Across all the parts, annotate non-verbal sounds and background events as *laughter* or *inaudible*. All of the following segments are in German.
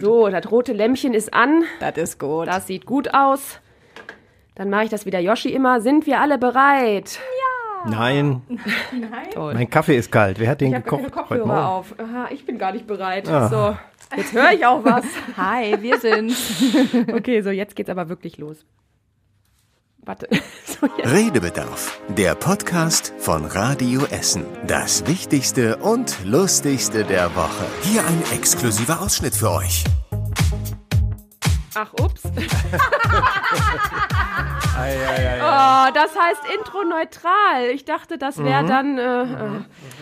So, das rote Lämpchen ist an. Das ist gut. Das sieht gut aus. Dann mache ich das wieder Yoshi immer. Sind wir alle bereit? *laughs* Nein, Toll. mein Kaffee ist kalt. Wer hat den Ich gekocht? heute Kopfhörer auf. Aha, ich bin gar nicht bereit. Ah. So, jetzt höre ich auch was. *laughs* Hi, wir sind. *laughs* Okay, so jetzt geht's aber wirklich los. Warte. *laughs* So. Redebedarf, der Podcast von Radio Essen. Das Wichtigste und Lustigste der Woche. Hier ein exklusiver Ausschnitt für euch. Ach, ups. *laughs* *laughs* Ei, ei, ei. Oh, das heißt Intro neutral. Ich dachte, das wäre Mhm. dann. Äh, äh,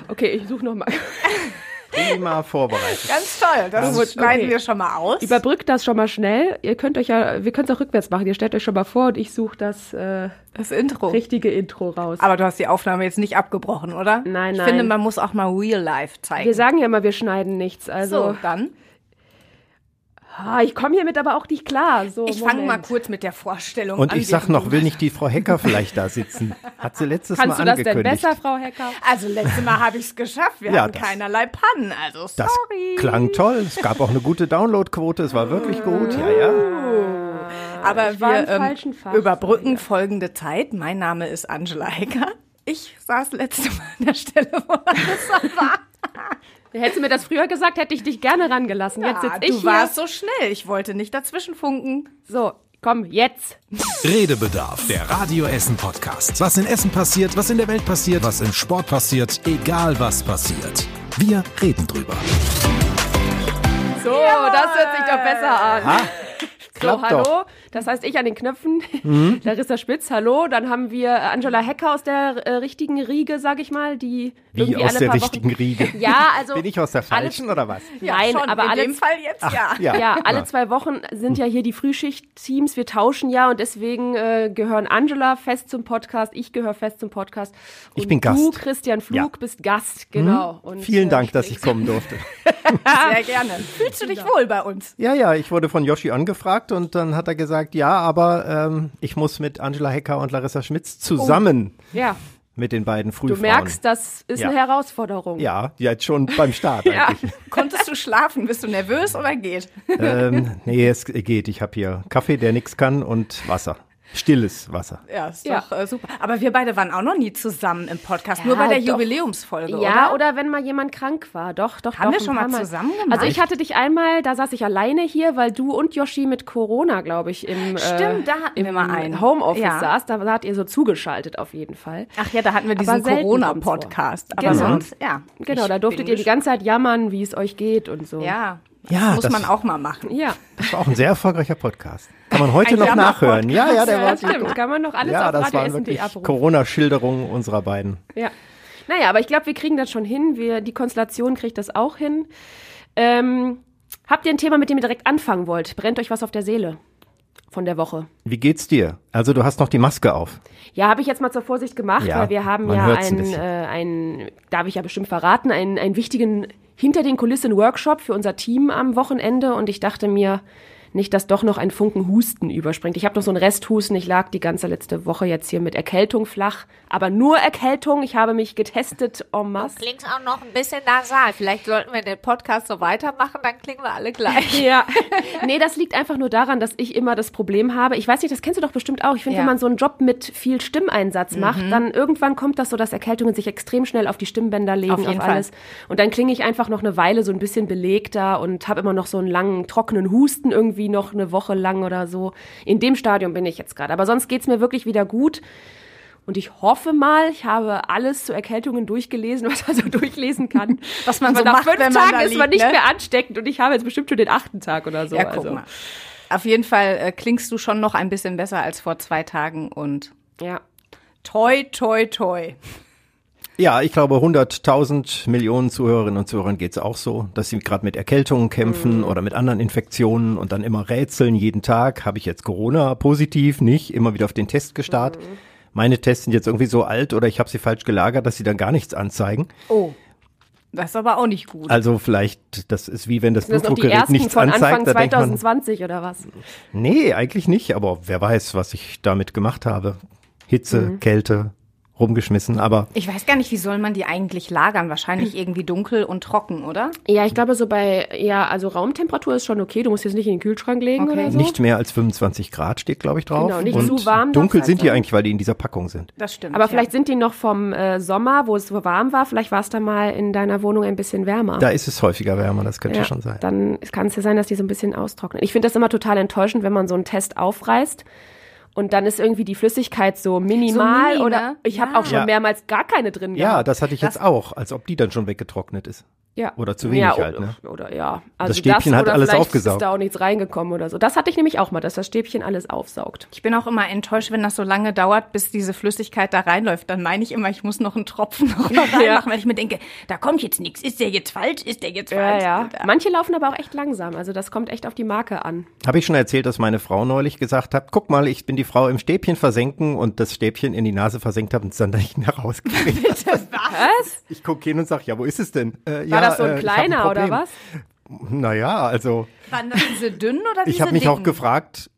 okay, ich suche nochmal. Prima vorbereitet. Ganz toll. Das gut, schneiden okay. wir schon mal aus. Überbrückt das schon mal schnell. Ihr könnt euch ja, wir können es auch rückwärts machen. Ihr stellt euch schon mal vor und ich suche das äh, das Intro. richtige Intro raus. Aber du hast die Aufnahme jetzt nicht abgebrochen, oder? Nein, ich nein. finde, man muss auch mal Real Life zeigen. wir sagen ja immer, wir schneiden nichts. Also, so, dann. Ah, ich komme hiermit aber auch nicht klar. So, Ich fange mal kurz mit der Vorstellung Und an. ich sag noch, du- will nicht die Frau Hecker vielleicht da sitzen? Hat sie letztes Kannst du Mal das denn angekündigt. besser, Frau Hecker? Also, letztes Mal habe ich es geschafft. Wir Ja, hatten das- keinerlei Pannen. Also, Das sorry. klang toll. Es gab auch eine gute Downloadquote. Es war wirklich gut. Ja, ja. Aber war im wir ähm, überbrücken folgende Zeit. Mein Name ist Angela Hecker. Ich saß letzte Mal an der Stelle, wo Larissa war. *laughs* Hättest du mir das früher gesagt, hätte ich dich gerne rangelassen. Jetzt sitze Ja, ich du hier. warst so schnell. Ich wollte nicht dazwischen funken. So, komm, jetzt. Redebedarf, der Radio Essen Podcast. Was in Essen passiert, was in der Welt passiert, was im Sport passiert, egal was passiert. Wir reden drüber. So, das hört sich doch besser an. Ha, So, hallo. doch. Das heißt, ich an den Knöpfen, Mhm. *laughs* Larissa Spitz, hallo. Dann haben wir Angela Hecker aus der äh, richtigen Riege, sag ich mal, die Wie irgendwie aus alle der paar richtigen Wochen, Riege. *laughs* Ja, also Bin ich aus der falschen oder was? Nein, schon, aber in alle dem Fall jetzt ja. Ja. Ja, alle zwei Wochen sind ja hier die Frühschicht-Teams. Wir tauschen ja und deswegen äh, gehören Angela fest zum Podcast, ich gehöre fest zum Podcast. Und Ich bin Du, Gast. Christian Flug, Ja. bist Gast, genau. Und, Vielen äh, Dank, dass ich sprichst- kommen durfte. *laughs* Sehr gerne. Fühlst du dich wohl bei uns? Ja, ja, ich wurde von Yoshi angefragt und dann hat er gesagt, ja, aber ähm, ich muss mit Angela Hecker und Larissa Schmitz zusammen Ja, mit den beiden du Frühfrauen. merkst, das ist Ja. eine Herausforderung. Ja, jetzt schon beim Start Ja. eigentlich. *laughs* Konntest du schlafen? Bist du nervös oder geht? ähm, nee, es geht. Ich habe hier Kaffee, der nichts kann und Wasser. Stilles Wasser. Ja, ist Ja. doch äh, super. Aber wir beide waren auch noch nie zusammen im Podcast, nur Ja, bei der doch. Jubiläumsfolge, Ja, oder? oder wenn mal jemand krank war. Doch, doch, Haben doch. wir schon paar mal zusammen gemacht? Also ich hatte dich einmal, da saß ich alleine hier, weil du und Yoshi mit Corona, glaube ich, im, Stimmt, da hatten im wir mal einen. Homeoffice Ja. saß. Da wart ihr so zugeschaltet auf jeden Fall. Ach ja, da hatten wir diesen Corona-Podcast. Aber Genau. sonst, ja. Genau, Ich da durftet ihr die ganze Zeit jammern, wie es euch geht und so. Ja, Ja, muss das- man auch mal machen. Ja, Das war auch ein sehr erfolgreicher Podcast. Kann man heute Ein noch nachhören. Ja, ja, der ja war das stimmt. Kann man noch alles Ja, auf das Radio waren wirklich. Corona-Schilderungen unserer beiden. Ja. Naja, aber ich glaube, wir kriegen das schon hin. Wir, die Konstellation kriegt das auch hin. Ähm, habt ihr ein Thema, mit dem ihr direkt anfangen wollt? Brennt euch was auf der Seele von der Woche? Wie geht's dir? Also du hast noch die Maske auf. Ja, habe ich jetzt mal zur Vorsicht gemacht, Ja, weil wir haben ja ein einen, bisschen. äh, einen, darf ich ja bestimmt verraten, einen, einen wichtigen hinter den Kulissen Workshop für unser Team am Wochenende und ich dachte mir, nicht, dass doch noch ein Funken Husten überspringt. Ich habe noch so einen Resthusten. Ich lag die ganze letzte Woche jetzt hier mit Erkältung flach, aber nur Erkältung. Ich habe mich getestet en masse. Klingt auch noch ein bisschen nasal. Vielleicht sollten wir den Podcast so weitermachen, dann klingen wir alle gleich. Ja, *laughs* nee, das liegt einfach nur daran, dass ich immer das Problem habe. Ich weiß nicht, das kennst du doch bestimmt auch. Ich finde, Ja. wenn man so einen Job mit viel Stimmeinsatz macht, dann irgendwann kommt das so, dass Erkältungen sich extrem schnell auf die Stimmbänder legen, Auf auf, jeden Fall. alles. Und dann klinge ich einfach noch eine Weile so ein bisschen belegter und habe immer noch so einen langen, trockenen Husten irgendwie noch eine Woche lang oder so. In dem Stadium bin ich jetzt gerade. Aber sonst geht's mir wirklich wieder gut. Und ich hoffe mal, ich habe alles zu Erkältungen durchgelesen, *laughs* was man so durchlesen kann. *laughs* Was man so nach macht, fünf Tagen da ist man liegt, nicht ne? mehr ansteckend und ich habe jetzt bestimmt schon den achten Tag oder so. Ja, guck also. mal. Auf jeden Fall äh, klingst du schon noch ein bisschen besser als vor zwei Tagen und Ja. toi, toi, toi. Ja, ich glaube, 100.000 Millionen Zuhörerinnen und Zuhörern geht's auch so, dass sie gerade mit Erkältungen kämpfen Mhm. oder mit anderen Infektionen und dann immer rätseln jeden Tag. Habe ich jetzt Corona positiv? Nicht. Immer wieder auf den Test gestarrt. Mhm. Meine Tests sind jetzt irgendwie so alt oder ich habe sie falsch gelagert, dass sie dann gar nichts anzeigen. Oh. Das ist aber auch nicht gut. Also vielleicht, das ist wie wenn das das Blutdruckgerät ersten nichts von anzeigt. Anfang da denkt man, 2020 oder was? nee, eigentlich nicht, aber wer weiß, was ich damit gemacht habe. Hitze, Mhm. Kälte, rumgeschmissen. Aber Ich weiß gar nicht, wie soll man die eigentlich lagern? Wahrscheinlich irgendwie dunkel und trocken, oder? Ja, ich glaube so bei, ja, also Raumtemperatur ist schon okay. Du musst jetzt nicht in den Kühlschrank legen Okay. oder so. nicht mehr als 25 Grad steht, glaube ich, drauf. Genau, nicht Und zu warm Dunkel darf's sind halt die sein. eigentlich, weil die in dieser Packung sind. Das stimmt. Aber vielleicht sind die noch vom äh, Sommer, wo es so warm war. Vielleicht war es da mal in deiner Wohnung ein bisschen wärmer. Da ist es häufiger wärmer, das könnte ja, schon sein. Dann kann es ja sein, dass die so ein bisschen austrocknen. Ich finde das immer total enttäuschend, wenn man so einen Test aufreißt und dann ist irgendwie die Flüssigkeit so minimal mini, oder ne? ich habe Ja. auch schon Ja. mehrmals gar keine drin Ja, gehabt. das hatte ich jetzt auch, als ob die dann schon weggetrocknet ist. Ja. Oder zu wenig ja, halt, oder, ne? Oder ja. Also Stäbchen das, hat oder alles aufgesaugt. ist da auch nichts reingekommen oder so. Das hatte ich nämlich auch mal, dass das Stäbchen alles aufsaugt. Ich bin auch immer enttäuscht, wenn das so lange dauert, bis diese Flüssigkeit da reinläuft. Dann meine ich immer, ich muss noch einen Tropfen *laughs* noch *laughs* mal reinmachen, Ja. weil ich mir denke, da kommt jetzt nichts. Ist der jetzt falsch? Ist der jetzt Ja, falsch? ja. Äh, Manche laufen aber auch echt langsam. Also das kommt echt auf die Marke an. Habe ich schon erzählt, dass meine Frau neulich gesagt hat, guck mal, ich bin die Frau im Stäbchen versenken und das Stäbchen in die Nase versenkt habe und es dann dahin herausgekriegt. *laughs* Was? ich gucke hin und sag, ja, wo ist es denn? Äh, ja, das so ein äh, ich kleiner oder Problem. was? Naja, also Waren das diese dünnen oder diese ich habe mich auch dicken? gefragt,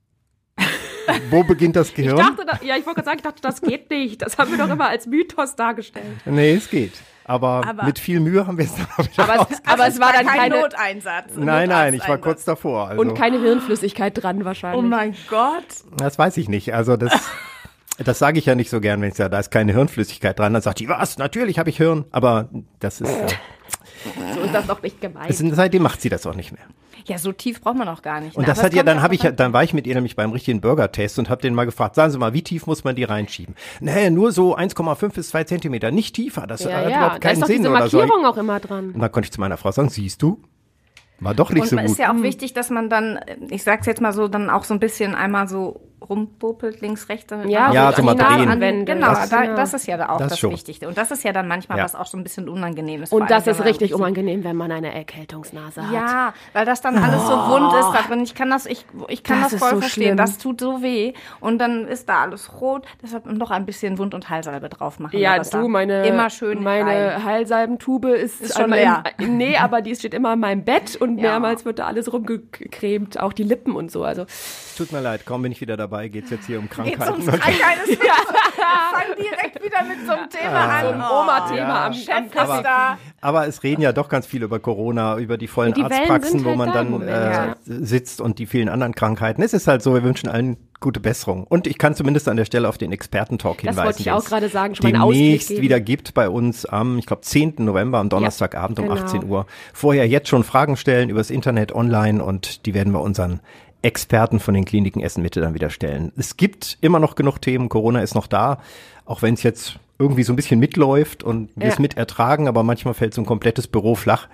wo beginnt das *laughs* Ich Gehirn? dachte, da, ja, ich wollte gerade sagen, ich dachte, das geht nicht. Das haben wir doch immer als Mythos dargestellt. nee, es geht. Aber, Aber- mit viel Mühe haben wir es *laughs* dann auch wieder Aber es, aber es war dann kein keine Noteinsatz. Nein, nein, ich war kurz davor. Also, und keine Hirnflüssigkeit dran wahrscheinlich. Oh mein Gott. das weiß ich nicht. Also das, *laughs* das sage ich ja nicht so gern, wenn ich sage, da ist keine Hirnflüssigkeit dran. Dann sagt die, was? Natürlich habe ich Hirn. Aber das ist, äh, *laughs* so ist das doch nicht gemeint. seitdem macht sie das auch nicht mehr. Ja, so tief braucht man auch gar nicht. Und ne? das Aber hat ja, dann habe ich, ja- dann war ich mit ihr nämlich beim richtigen Burger-Test und habe den mal gefragt, sagen Sie mal, wie tief muss man die reinschieben? Nee, nur so 1,5 bis 2 Zentimeter, nicht tiefer. Das ja, hat ja, überhaupt da keinen ist doch Sinn diese oder so. Markierung auch immer dran. Und dann konnte ich zu meiner Frau sagen, siehst du? War doch nicht Und so gut. ist ja auch wichtig, dass man dann, ich sag's jetzt mal so, dann auch so ein bisschen einmal so rumpuppelt, links, rechts. damit Ja, man Ja, so mal drehen. anwendet. Genau, Das- da, ja. das ist ja da auch Das das. Wichtigste. Und das ist ja dann manchmal Ja. was auch so ein bisschen unangenehm ist. Und das ist richtig unangenehm, wenn man eine Erkältungsnase hat. Ja, weil das dann alles so wund ist da drin. Ich kann das, ich, ich kann Das das, voll so verstehen. schlimm. Das tut so weh. Und dann ist da alles rot. Deshalb noch ein bisschen Wund- und Heilsalbe drauf machen. Ja, du, meine, Immer schön meine rein. Heilsalbentube ist, Ist schon leer. *laughs* Im, nee, aber die steht immer in meinem Bett und Ja. mehrmals wird da alles rumgecremt, auch die Lippen und so. Also Tut mir leid, kaum bin ich wieder dabei, geht's jetzt hier um Geht's Krankheiten. ums Krankheiten? *laughs* Wir fangen direkt wieder mit so einem Thema an. so Oma-Thema Ja. am, Chef da. Aber es reden ja doch ganz viel über Corona, über die vollen Die Arztpraxen, sind wo halt man dann äh, ja. sitzt und die vielen anderen Krankheiten. Es ist halt so, wir wünschen allen gute Besserung. Und ich kann zumindest an der Stelle auf den Expertentalk Das hinweisen. wollte ich den auch es gerade sagen, schon demnächst geben. wieder gibt bei uns am, ich glaube, 10. November, am Donnerstagabend um genau. 18 Uhr. Vorher jetzt schon Fragen stellen übers Internet, online und die werden wir unseren Experten von den Kliniken Essen Mitte dann wieder stellen. Es gibt immer noch genug Themen, Corona ist noch da, auch wenn es jetzt irgendwie so ein bisschen mitläuft und wir es Ja. mit ertragen, aber manchmal fällt so ein komplettes Büro flach,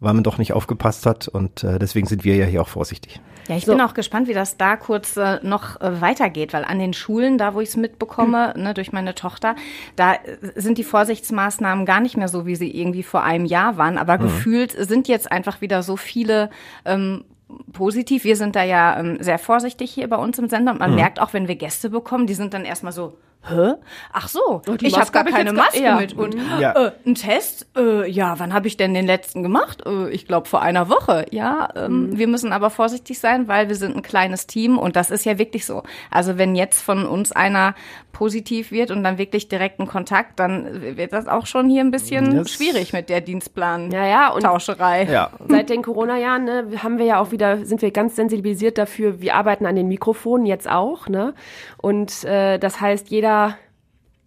weil man doch nicht aufgepasst hat und äh, deswegen sind wir ja hier auch vorsichtig. Ja, ich So. bin auch gespannt, wie das da kurz äh, noch äh, weitergeht, weil an den Schulen, da wo ich es mitbekomme, ne, durch meine Tochter, da äh, sind die Vorsichtsmaßnahmen gar nicht mehr so, wie sie irgendwie vor einem Jahr waren. Aber gefühlt sind jetzt einfach wieder so viele ähm, positiv. Wir sind da ja ähm, sehr vorsichtig hier bei uns im Sender. Und man merkt auch, wenn wir Gäste bekommen, die sind dann erstmal so, hä? Ach so, die ich habe gar hab ich keine gar- Maske ja. mit. Und Ja. äh, ein Test? Äh, ja, wann habe ich denn den letzten gemacht? Äh, ich glaube vor einer Woche. Ja, ähm, wir müssen aber vorsichtig sein, weil wir sind ein kleines Team und das ist ja wirklich so. Also wenn jetzt von uns einer positiv wird und dann wirklich direkten Kontakt, dann wird das auch schon hier ein bisschen Das- schwierig mit der Dienstplan Ja, ja, und Tauscherei. Ja, Seit den Corona-Jahren ne, haben wir ja auch wieder, sind wir ganz sensibilisiert dafür, wir arbeiten an den Mikrofonen jetzt auch, ne? Und äh, das heißt, jeder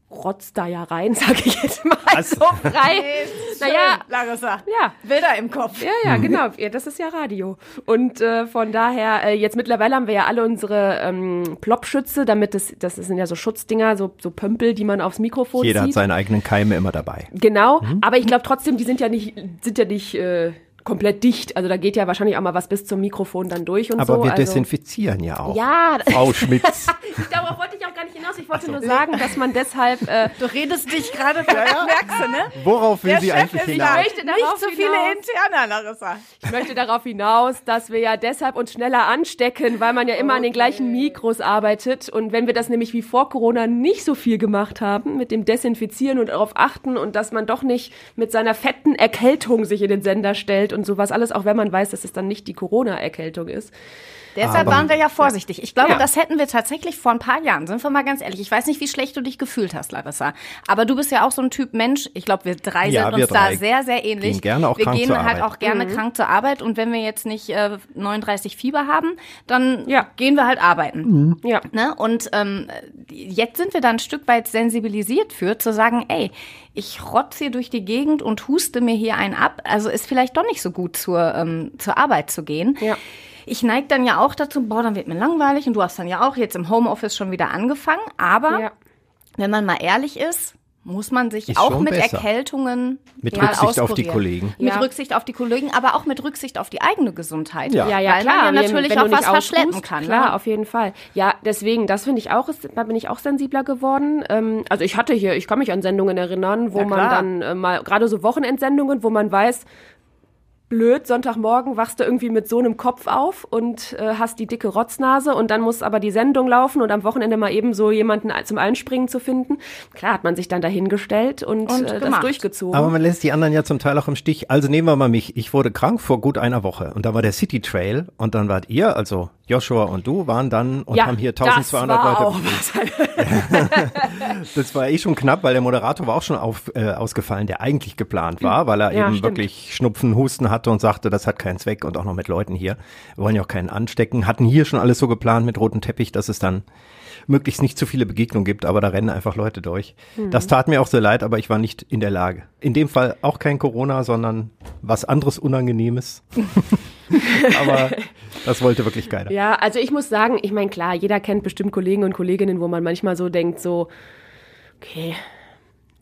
rotzt da ja rein, *laughs* sage ich jetzt mal Was? so frei. *laughs* naja, Larissa. ja. Bilder im Kopf. Ja, ja, *laughs* genau. Ja, das ist ja Radio. Und äh, von daher, äh, jetzt mittlerweile haben wir ja alle unsere ähm, Plopschütze, damit das, das sind ja so Schutzdinger, so, so Pömpel, die man aufs Mikrofon jeder hat zieht. seine eigenen Keime immer dabei. Genau, aber ich glaube trotzdem, die sind ja nicht, sind ja nicht äh, komplett dicht. Also da geht ja wahrscheinlich auch mal was bis zum Mikrofon dann durch und Aber so. wir also, desinfizieren ja auch. Ja, Frau Schmitz. *laughs* darauf wollte ich auch gar nicht hinaus. Ich wollte nur sagen, dass man deshalb äh, Du redest dich gerade merkst du, ne? Worauf will sie eigentlich ist hinaus? da möchte nicht so viele hinaus. Interner, Larissa. Ich möchte darauf hinaus, dass wir ja deshalb uns schneller anstecken, weil man ja immer an den gleichen Mikros arbeitet. Und wenn wir das nämlich wie vor Corona nicht so viel gemacht haben, mit dem Desinfizieren und darauf achten und dass man doch nicht mit seiner fetten Erkältung sich in den Sender stellt und sowas alles, auch wenn man weiß, dass es dann nicht die Corona-Erkältung ist. Deshalb Aber- waren wir ja vorsichtig. Ich glaube, Ja. das hätten wir tatsächlich vor ein paar Jahren, sind wir mal ganz ehrlich. Ich weiß nicht, wie schlecht du dich gefühlt hast, Larissa. Aber du bist ja auch so ein Typ Mensch. Ich glaube, wir drei Ja, sind wir uns da drei sehr, sehr ähnlich. gehen gerne auch wir krank gehen zur halt Arbeit. auch gerne krank zur Arbeit. Und wenn wir jetzt nicht äh, 39 Fieber haben, dann Ja. gehen wir halt arbeiten. Ja. Ne? Und ähm, jetzt sind wir da ein Stück weit sensibilisiert für, zu sagen, ey, ich rotze hier durch die Gegend und huste mir hier einen ab. Also ist vielleicht doch nicht so gut zur, ähm, zur Arbeit zu gehen. Ja. Ich neige dann ja auch dazu, boah, dann wird mir langweilig und du hast dann ja auch jetzt im Homeoffice schon wieder angefangen. Aber Ja. wenn man mal ehrlich ist, muss man sich Ist auch mit besser. Erkältungen Mit mal Rücksicht auf die auskurieren. Kollegen. Mit Ja. Rücksicht auf die Kollegen, aber auch mit Rücksicht auf die eigene Gesundheit. Ja. Ja, ja, Weil klar. man ja natürlich wenn auch du was nicht verschleppen kann. Klar, ne? auf jeden Fall. Ja, deswegen, das finde ich auch, ist, da bin ich auch sensibler geworden. Ähm, also ich hatte hier, ich kann mich an Sendungen erinnern, wo Ja, man dann äh, mal, gerade so Wochenendsendungen, wo man weiß, blöd, Sonntagmorgen wachst du irgendwie mit so einem Kopf auf und äh, hast die dicke Rotznase und dann muss aber die Sendung laufen und am Wochenende mal eben so jemanden zum Einspringen zu finden. Klar hat man sich dann dahingestellt und, Und äh, das durchgezogen. Aber man lässt die anderen ja zum Teil auch im Stich. Also nehmen wir mal mich. Ich wurde krank vor gut einer Woche und da war der City Trail und dann wart ihr, also Joshua und du, waren dann und haben hier 1200 das war Leute. auch. *laughs* *laughs* Das war eh schon knapp, weil der Moderator war auch schon auf, äh, ausgefallen, der eigentlich geplant war, weil er Ja, eben stimmt. wirklich Schnupfen, Husten hatte und sagte, das hat keinen Zweck und auch noch mit Leuten hier. Wir wollen ja auch keinen anstecken. Hatten hier schon alles so geplant mit rotem Teppich, dass es dann möglichst nicht zu viele Begegnungen gibt, aber da rennen einfach Leute durch. Mhm. Das tat mir auch sehr leid, aber ich war nicht in der Lage. In dem Fall auch kein Corona, sondern was anderes Unangenehmes. *laughs* aber das wollte wirklich keiner. Ja, also ich muss sagen, ich meine, klar, jeder kennt bestimmt Kollegen und Kolleginnen, wo man manchmal so denkt, so, okay,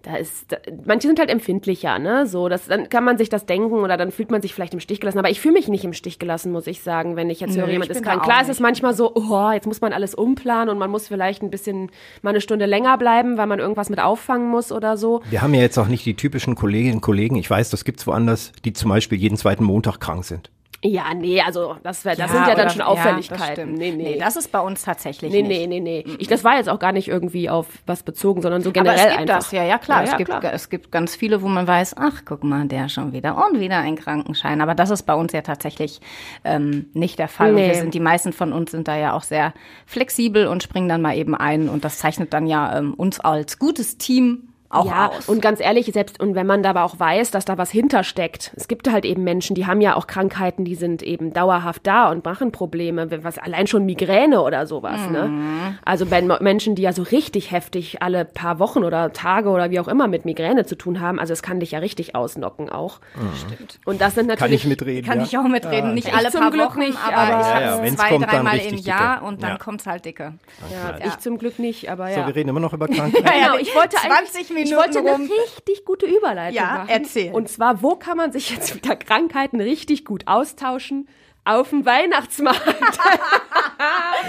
da ist, da, manche sind halt empfindlicher, ne? So, das, dann kann man sich das denken oder dann fühlt man sich vielleicht im Stich gelassen. Aber ich fühle mich nicht im Stich gelassen, muss ich sagen, wenn ich jetzt höre, Nö, jemand ist krank. Klar, es ist manchmal so, oh, jetzt muss man alles umplanen und man muss vielleicht ein bisschen mal eine Stunde länger bleiben, weil man irgendwas mit auffangen muss oder so. Wir haben ja jetzt auch nicht die typischen Kolleginnen und Kollegen, ich weiß, das gibt's woanders, die zum Beispiel jeden zweiten Montag krank sind. Ja, nee, also das, wär, das sind ja dann schon Auffälligkeiten. stimmt. nee, nee. das ist bei uns tatsächlich Nee, nicht. nee, nee, nee. Ich, das war jetzt auch gar nicht irgendwie auf was bezogen, sondern so Aber generell es gibt einfach. das, ja, ja klar. Ja, es, ja, gibt, klar. es gibt ganz viele, wo man weiß, ach, guck mal, der schon wieder und wieder ein Krankenschein. Aber das ist bei uns ja tatsächlich ähm, nicht der Fall. Und Nee. wir sind, die meisten von uns sind da ja auch sehr flexibel und springen dann mal eben ein. Und das zeichnet dann ja ähm, uns als gutes Team auch ja, aus. und ganz ehrlich, selbst und wenn man da aber auch weiß, dass da was hintersteckt. Es gibt halt eben Menschen, die haben ja auch Krankheiten, die sind eben dauerhaft da und machen Probleme, was allein schon Migräne oder sowas, Mhm. ne? Also bei Mo- Menschen, die ja so richtig heftig alle paar Wochen oder Tage oder wie auch immer mit Migräne zu tun haben, also es kann dich ja richtig ausnocken auch. Stimmt. Und das sind Kann natürlich ich mitreden, Kann ja? ich auch mitreden. Nicht Ich alle zum paar Glück Wochen, nicht, aber, aber- ich Ja, habe ja, zwei, kommt, dreimal im Jahr dicke. und dann Ja. kommt's halt dicke. ja, ich zum Glück nicht, aber ja. So, wir reden immer noch über *laughs* Krankheiten. Genau, ich wollte *laughs* 20 eigentlich, Minuten ich wollte eine rum. richtig gute Überleitung Ja, machen. erzähl. Und zwar, wo kann man sich jetzt wieder Krankheiten richtig gut austauschen? Auf dem Weihnachtsmarkt.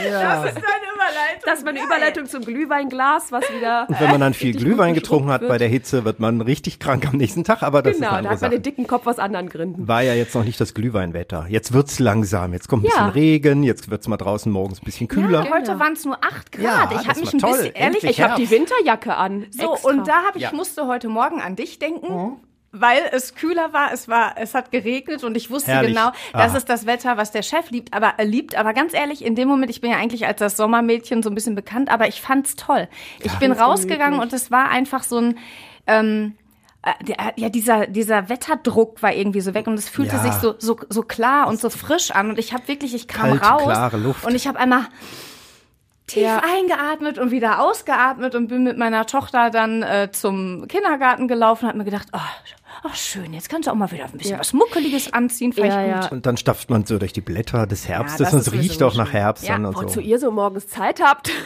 Ja. *laughs* Das war eine Überleitung zum Glühweinglas, was wieder. *laughs* Und wenn man dann *laughs* viel Glühwein getrunken hat geschrubbt bei wird. der Hitze, wird man richtig krank am nächsten Tag, aber das Genau, ist eine da andere hat man den dicken Kopf aus anderen Gründen. War ja jetzt noch nicht das Glühweinwetter. Jetzt wird's langsam. Jetzt kommt ein bisschen Ja. Regen, jetzt wird's mal draußen morgens ein bisschen kühler. Ja, heute waren es nur 8 Grad. Ja, ich das habe mich ein toll. bisschen, ehrlich, Endlich Ich habe die. Winterjacke an. So, extra. und da habe ich, Ja. musste heute Morgen an dich denken. Weil es kühler war, es war, es hat geregnet und ich wusste Herrlich. genau, das Aha. ist das Wetter, was der Chef liebt, aber er liebt. Aber ganz ehrlich, in dem Moment, ich bin ja eigentlich als das Sommermädchen so ein bisschen bekannt, aber ich fand's toll. Ich bin rausgegangen und es war einfach so ein, ähm, äh, der- ja, dieser, dieser Wetterdruck war irgendwie so weg und es fühlte Ja. sich so, so, so klar und so frisch an und ich habe wirklich, ich kam Kalte, raus und ich habe einmal tief Ja. eingeatmet und wieder ausgeatmet und bin mit meiner Tochter dann äh, zum Kindergarten gelaufen und habe mir gedacht, oh, oh, schön, jetzt kannst du auch mal wieder ein bisschen was Muckeliges anziehen, Ja, ich ja. gut. Und dann stapft man so durch die Blätter des Herbstes und es riecht auch nach schön. Herbst Ja, dann und Wozu so. ihr so morgens Zeit habt. *laughs*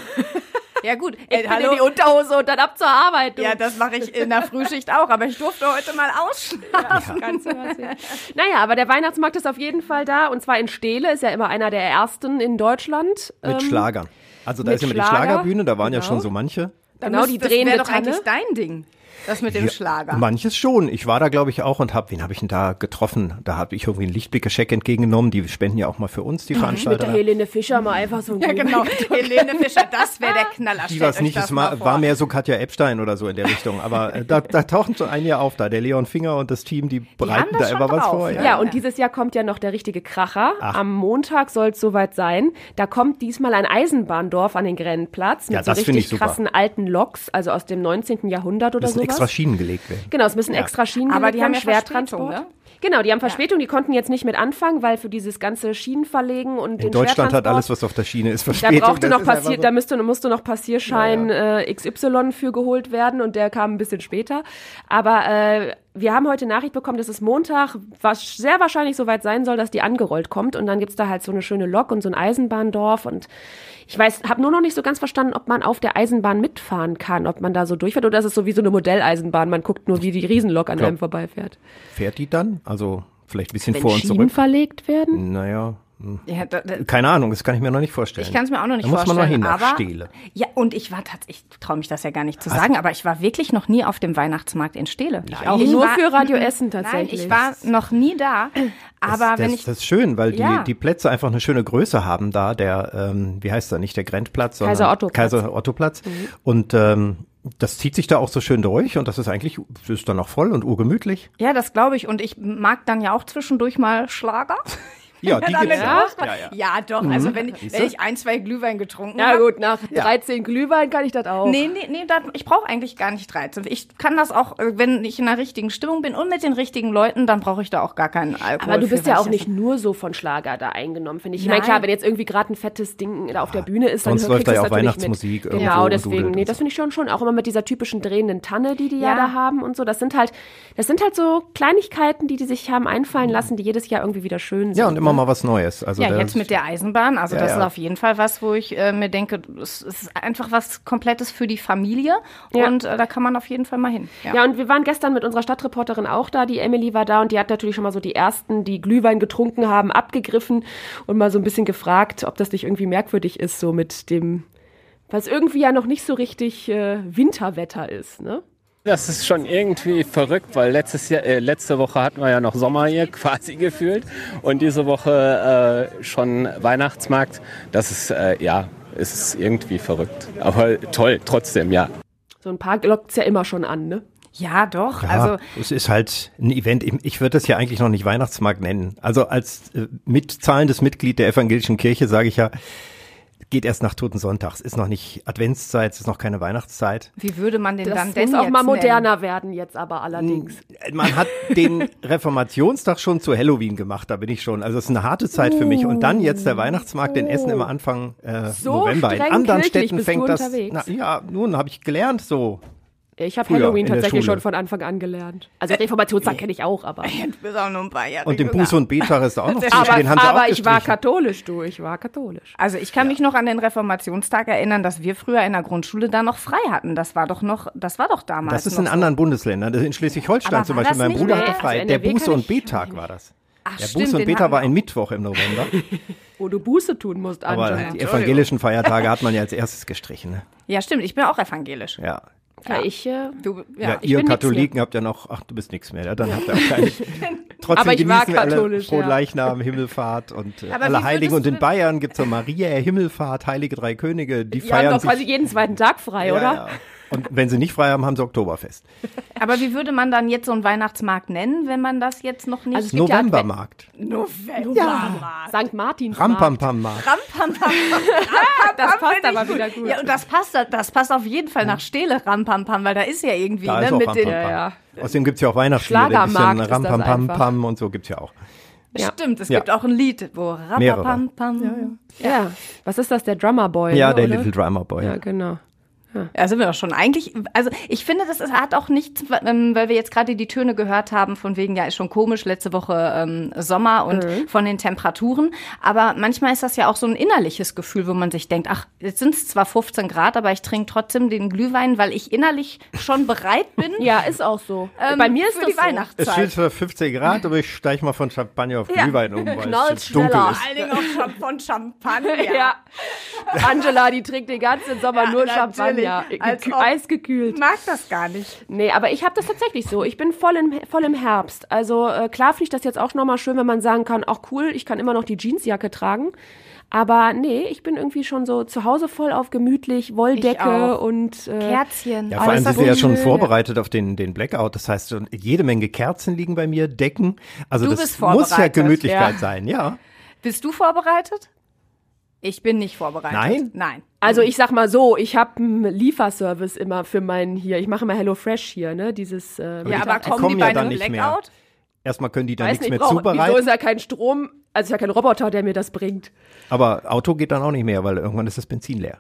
Ja gut, Ich äh, bin hallo. in die Unterhose und dann ab zur Arbeit. du. Ja, das mache ich in der Frühschicht auch, aber ich durfte heute mal ausschlafen. Kannst du was sehen. Naja, aber der Weihnachtsmarkt ist auf jeden Fall da und zwar in Steele, ist ja immer einer der ersten in Deutschland. Mit Ähm, Schlagern. Also da ist immer die Schlager, Schlagerbühne, da waren ja genau. schon so manche. Genau, die das drehende wäre doch Tanne. eigentlich dein Ding. Das mit dem Schlager. Manches schon. Ich war da, glaube ich, auch und habe, wen habe ich denn da getroffen? Da habe ich irgendwie einen Lichtblick-Scheck entgegengenommen. Die spenden ja auch mal für uns, die Mit Veranstalter. der Helene Fischer mal einfach so ein Ja, genau. Helene Fischer, das wäre der Knaller. Die war nicht, das es mal war, mehr so Katja Epstein oder so in der Richtung. Aber äh, da, da tauchen schon einige auf da. Der Leon Finger und das Team, die bereiten das da immer was vor. ne? Ja, und dieses Jahr kommt ja noch der richtige Kracher. Am Montag soll es soweit sein. Da kommt diesmal ein Eisenbahndorf an den Grennplatz mit Ja, so das finde richtig ich super. krassen alten Loks, also aus dem 19. Jahrhundert oder sowas. Extra Schienen gelegt werden. Genau, es müssen extra Schienen Aber gelegt die haben werden, ja Schwertransport. Ne? Genau, die haben Verspätung, die konnten jetzt nicht mit anfangen, weil für dieses ganze Schienenverlegen und den In Deutschland hat alles, was auf der Schiene ist, da Verspätung. brauchte Das noch Passier, so. da müsste, musste noch Passierschein Äh, XY für geholt werden und der kam ein bisschen später. Aber äh, wir haben heute Nachricht bekommen, dass es Montag was sehr wahrscheinlich soweit sein soll, dass die angerollt kommt und dann gibt's da halt so eine schöne Lok und so ein Eisenbahndorf und ich weiß, habe nur noch nicht so ganz verstanden, ob man auf der Eisenbahn mitfahren kann, ob man da so durchfährt oder ist es so wie so eine Modelleisenbahn, man guckt nur, wie die Riesenlok an Glaub- einem vorbeifährt. Fährt die dann? Also vielleicht ein bisschen Wenn vor und Schienen zurück? verlegt werden? Naja, hm. Ja, da, da, keine Ahnung, das kann ich mir noch nicht vorstellen. Ich kann es mir auch noch nicht da muss man vorstellen. noch hin nach aber, Steele. Ja, und ich war tatsächlich, ich traue mich das ja gar nicht zu sagen, aber ich war wirklich noch nie auf dem Weihnachtsmarkt in Steele. Ich auch. Nur für Radio Essen tatsächlich. Nein, ich war noch nie da. Aber das, wenn das, ich das ist schön, weil die, Ja. die Plätze einfach eine schöne Größe haben da. Der, ähm, wie heißt der, nicht der Grenzplatz, sondern Kaiser Otto Platz. Kaiser Otto Platz. Und ähm, das zieht sich da auch so schön durch und das ist eigentlich, ist dann noch voll und urgemütlich. ja, das glaube ich. Und ich mag dann ja auch zwischendurch mal Schlager. *laughs* Ja, die gibt's ja. Ja, ja. ja, doch. Also wenn, ich- wenn ich ein, zwei Glühwein getrunken Ja habe. gut, nach 13 Glühwein kann ich das auch. Nee, nee, nee, das, ich brauche eigentlich gar nicht 13. Ich kann das auch, äh, wenn ich in der richtigen Stimmung bin und mit den richtigen Leuten, dann brauche ich da auch gar keinen Alkohol. Aber du für, bist weil ja auch nicht nur so von Schlager da eingenommen, finde ich. Ich meine, klar, wenn jetzt irgendwie gerade ein fettes Ding da auf der Bühne ist, dann Sonst läuft da ja auch natürlich Weihnachtsmusik Mit. Genau, deswegen, nee, das finde ich schon schon. Auch immer mit dieser typischen drehenden Tanne, die die ja, Ja. da haben und so. Das sind halt, das sind halt so Kleinigkeiten, die die sich haben einfallen lassen, die jedes Jahr irgendwie wieder schön sind. Ja, und immer mal was Neues. Also Ja, jetzt mit der Eisenbahn, also Ja, das ja. ist auf jeden Fall was, wo ich äh, mir denke, es ist einfach was Komplettes für die Familie Ja. und äh, da kann man auf jeden Fall mal hin. Ja, und wir waren gestern mit unserer Stadtreporterin auch da. Die Emily war da und die hat natürlich schon mal so die ersten, die Glühwein getrunken haben, abgegriffen und mal so ein bisschen gefragt, ob das nicht irgendwie merkwürdig ist, so mit dem, was irgendwie ja noch nicht so richtig äh, Winterwetter ist, ne? Das ist schon irgendwie verrückt, weil letztes Jahr, äh, letzte Woche hatten wir ja noch Sommer hier *laughs* quasi gefühlt und diese Woche äh, schon Weihnachtsmarkt. Das ist äh, ja, ist irgendwie verrückt, aber toll trotzdem, ja. So ein paar lockt's ja immer schon an, ne? Ja, doch. Ja, Also es ist halt ein Event. Ich würde das ja eigentlich noch nicht Weihnachtsmarkt nennen. Also als äh, mitzahlendes Mitglied der evangelischen Kirche sage ich ja, geht erst nach Toten Sonntags. Ist noch nicht Adventszeit, ist noch keine Weihnachtszeit. wie würde man den Das dann muss denn auch jetzt mal nennen? moderner werden jetzt aber allerdings. Man hat den *laughs* Reformationstag schon zu Halloween gemacht, da bin ich schon. Also es ist eine harte Zeit für mich. Und dann jetzt der Weihnachtsmarkt in Essen immer Anfang äh, So November. In anderen Städten fängt das. Na, ja, nun habe ich gelernt so. Ich habe Halloween tatsächlich schon von Anfang an gelernt. Also Reformationstag kenne ich auch, aber. *laughs* Du bist auch nur ein paar Jahre Und den. Buße- und Betag ist auch noch *laughs* zwischen. Aber, Den haben aber ich war katholisch, du. Ich war katholisch. Also ich kann mich noch an den Reformationstag erinnern, dass wir früher in der Grundschule da noch frei hatten. Das war doch noch, das war doch damals. Das ist noch in so. anderen Bundesländern. Das ist In Schleswig-Holstein Aber zum Beispiel. Mein Bruder mehr? hatte frei. Also der Buße- und ich- Betag war das. Ach, Der stimmt, Buße- und hatten war ein Mittwoch im November. *laughs* Wo du Buße tun musst, Aber Angela. die evangelischen Feiertage hat man ja als erstes gestrichen. Ne? Ja, stimmt. Ich bin auch evangelisch. Ja. Ja, ich, äh, Du, Ja, ja. ich ihr Katholiken habt ja noch, ach, du bist nichts mehr. Ja, dann habt ihr auch keine. *laughs* Trotzdem Aber ich war genießen alle katholisch, ja. Frohleichnam, Himmelfahrt und äh, Aber alle Heiligen. Und in Bayern gibt's so Maria, Himmelfahrt, Heilige Drei Könige. Die die haben feiern doch sich. quasi jeden zweiten Tag frei, ja, oder? Ja. Und wenn sie nicht frei haben, haben sie Oktoberfest. Aber wie würde man dann jetzt so einen Weihnachtsmarkt nennen, wenn man das jetzt noch nicht... Also es gibt ja Novembermarkt. November. St. Martins. Rampampammarkt. Das passt aber wieder gut. Ja, und das passt, das passt auf jeden Fall nach Stele, Rampampam, weil da ist ja irgendwie, Da ne, ist auch mit den, Rampampam. Ja, Außerdem gibt's ja auch Weihnachtslieder. ein Schlagermarkt bisschen Rampampampam und so gibt's ja auch. Ja. Stimmt, es Ja. gibt auch ein Lied, wo Mehrere. Rampampam. Ja. Was ist das, der Drummer Boy? Ja, ne, der oder? Little Drummer Boy. Ja, genau. Ja, sind wir doch schon. Eigentlich, also ich finde, das ist, hat auch nichts, ähm, weil wir jetzt gerade die Töne gehört haben, von wegen, ja, ist schon komisch, letzte Woche ähm, Sommer und von den Temperaturen. Aber manchmal ist das ja auch so ein innerliches Gefühl, wo man sich denkt, ach, jetzt sind es zwar 15 Grad, aber ich trinke trotzdem den Glühwein, weil ich innerlich schon bereit bin. *laughs* Ja, ist auch so. ähm, Bei mir ist für das die so. Es Weihnachtszeit. steht zwar 15 Grad, aber ich steige mal von Champagner auf Ja. Glühwein um, weil Knallt es dunkel schneller. ist. Vor allen Dingen auch schon von Champagner. *laughs* Ja. Angela, die trinkt den ganzen Sommer Ja, nur natürlich. Champagner. Ehrlich. Ja, als eisgekühlt. mag das gar nicht. Nee, aber ich habe das tatsächlich so. Ich bin voll im, voll im Herbst. Also äh, klar finde ich das jetzt auch nochmal schön, wenn man sagen kann, auch cool, ich kann immer noch die Jeansjacke tragen. Aber nee, ich bin irgendwie schon so zu Hause voll auf gemütlich, Wolldecke und äh, Kerzchen. Ja, vor allem das sind wir ja schon vorbereitet auf den, den Blackout. Das heißt, jede Menge Kerzen liegen bei mir, Decken. Also Du das bist muss ja vorbereitet, Gemütlichkeit ja. sein, ja. Bist du vorbereitet? Ich bin nicht vorbereitet. Nein? Nein. Also ich sag mal so, ich habe einen Lieferservice immer für meinen hier. Ich mache immer Hello Fresh hier, ne? Dieses äh, Ja, aber die kommen kommen die ja bei dann einem nicht mehr. Blackout? Erstmal können die da nichts nicht, mehr brauch, wieso zubereiten. ist ja kein Strom, also ist ja kein Roboter, der mir das bringt. Aber Auto geht dann auch nicht mehr, weil irgendwann ist das Benzin leer.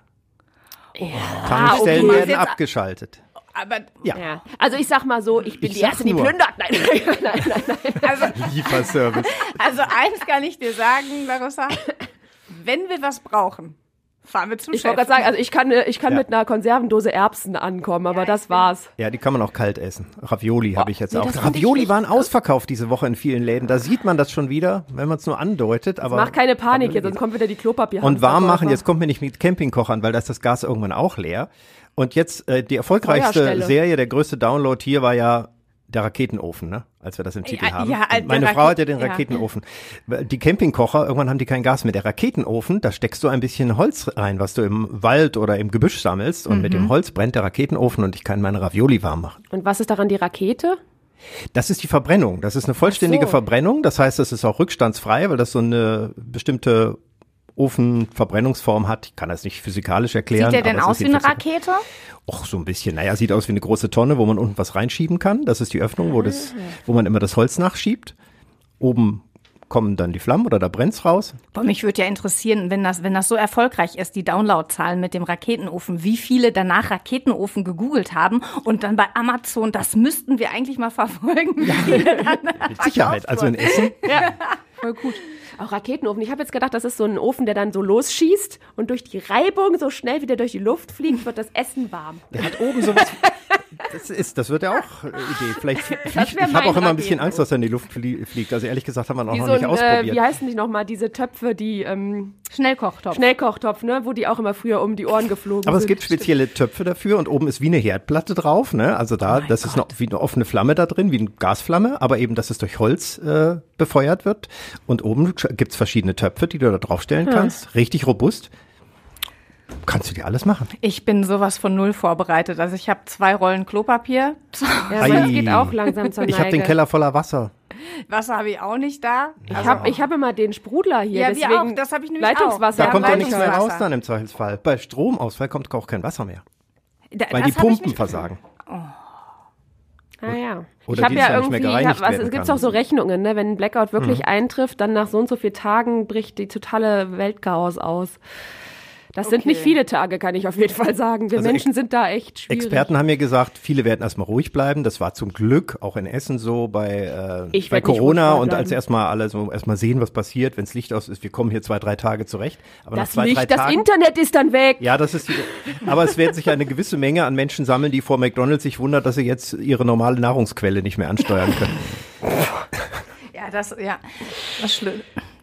Ah, Tankstellen okay. werden abgeschaltet. Aber Ja, Ja. Also ich sag mal so, ich bin Ich die Erste, die nur. plündert. Nein, *laughs* nein, nein, nein, nein. also, Lieferservice. *laughs* also eins kann ich dir sagen, Larissa. Wenn wir was brauchen, fahren wir zum Ich Chef. wollte gerade sagen, also ich kann, äh, ich kann Ja. mit einer Konservendose Erbsen ankommen, aber Ja, das war's. Ja, die kann man auch kalt essen. Ravioli habe ich jetzt nee, auch. das fand ich Ravioli echt waren ausverkauft diese Woche in vielen Läden. Da sieht man das schon wieder, wenn man es nur andeutet. Aber Mach keine Panik jetzt, sonst kommt wieder die Klopapier. Und warm machen, jetzt kommt mir nicht mit Campingkochern, weil da ist das Gas irgendwann auch leer. Und jetzt äh, die erfolgreichste Feuerstelle. Serie, der größte Download hier war ja der Raketenofen, ne? Als wir das im Titel Ja, haben. ja, meine Frau hat ja den Raket- ja. Raketenofen. Die Campingkocher, irgendwann haben die kein Gas mehr. Der Raketenofen, da steckst du ein bisschen Holz rein, was du im Wald oder im Gebüsch sammelst. Und mit dem Mhm. Holz brennt der Raketenofen und ich kann meine Ravioli warm machen. Und was ist daran die Rakete? Das ist die Verbrennung. Das ist eine vollständige so. Verbrennung. Das heißt, es ist auch rückstandsfrei, weil das so eine bestimmte Ofenverbrennungsform hat. Ich kann das nicht physikalisch erklären. Sieht der denn es aus wie eine Rakete? Och, so ein bisschen. Naja, sieht aus wie eine große Tonne, wo man unten was reinschieben kann. Das ist die Öffnung, wo, das, wo man immer das Holz nachschiebt. Oben kommen dann die Flammen oder da brennt's raus. Boah, mich würde ja interessieren, wenn das, wenn das so erfolgreich ist, die Downloadzahlen mit dem Raketenofen, wie viele danach Raketenofen gegoogelt haben und dann bei Amazon, das müssten wir eigentlich mal verfolgen. dann Mit Sicherheit. Also in Essen. Ja, voll gut. Auch Raketenofen. Ich habe jetzt gedacht, das ist so ein Ofen, der dann so losschießt und durch die Reibung so schnell wieder durch die Luft fliegt, wird das Essen warm. Der hat oben sowas. *laughs* Das ist, das wird ja auch Idee. Vielleicht fliegt, ich habe auch immer ein bisschen. Angst, dass er in die Luft flie fliegt. Also ehrlich gesagt haben wir Wie noch so nicht ein, äh, ausprobiert. wie heißen die nochmal, diese Töpfe, die ähm, Schnellkochtopf. Schnellkochtopf, ne, wo die auch immer früher um die Ohren geflogen Aber es sind. gibt spezielle Töpfe dafür und oben ist wie eine Herdplatte drauf, ne? Also Oh da, das ist noch wie eine offene Flamme da drin, wie eine Gasflamme, aber eben, dass es durch Holz äh, befeuert wird. Und oben gibt's verschiedene Töpfe, die du da draufstellen kannst. Richtig robust. Kannst du dir alles machen. Ich bin sowas von null vorbereitet. Also ich habe zwei Rollen Klopapier. Ja, meins geht auch langsam zur Ich habe den Neige. Keller voller Wasser. Wasser habe ich auch nicht da. Ich habe ich hab immer den Sprudler hier, Ja, wir deswegen auch. Das hab ich nämlich Leitungswasser. Da Ja, kommt doch nichts mehr Leitungswasser. raus dann im Zweifelsfall. Bei Stromausfall kommt auch kein Wasser mehr, Da, weil die Pumpen versagen. Ah, ja. Oder ich habe ja irgendwie, hab, was, es gibt auch so Rechnungen, ne? wenn ein Blackout wirklich eintrifft, dann nach so und so vielen Tagen bricht die totale Weltchaos aus. Das sind Okay. nicht viele Tage, kann ich auf jeden Fall sagen. Wir Also Menschen sind da echt schwierig. Experten haben mir gesagt, viele werden erstmal ruhig bleiben. Das war zum Glück auch in Essen so bei, äh, Ich bei Corona und als erstmal alle so erstmal sehen, was passiert, wenns Licht aus ist. Wir kommen hier zwei, drei Tage zurecht. Aber nach das zwei, drei Licht, das Tagen. Internet ist dann weg. Ja, das ist die, aber es wird sich eine gewisse Menge an Menschen sammeln, die vor McDonalds sich wundert, dass sie jetzt ihre normale Nahrungsquelle nicht mehr ansteuern können. Ja, das, ja, das ist schlimm.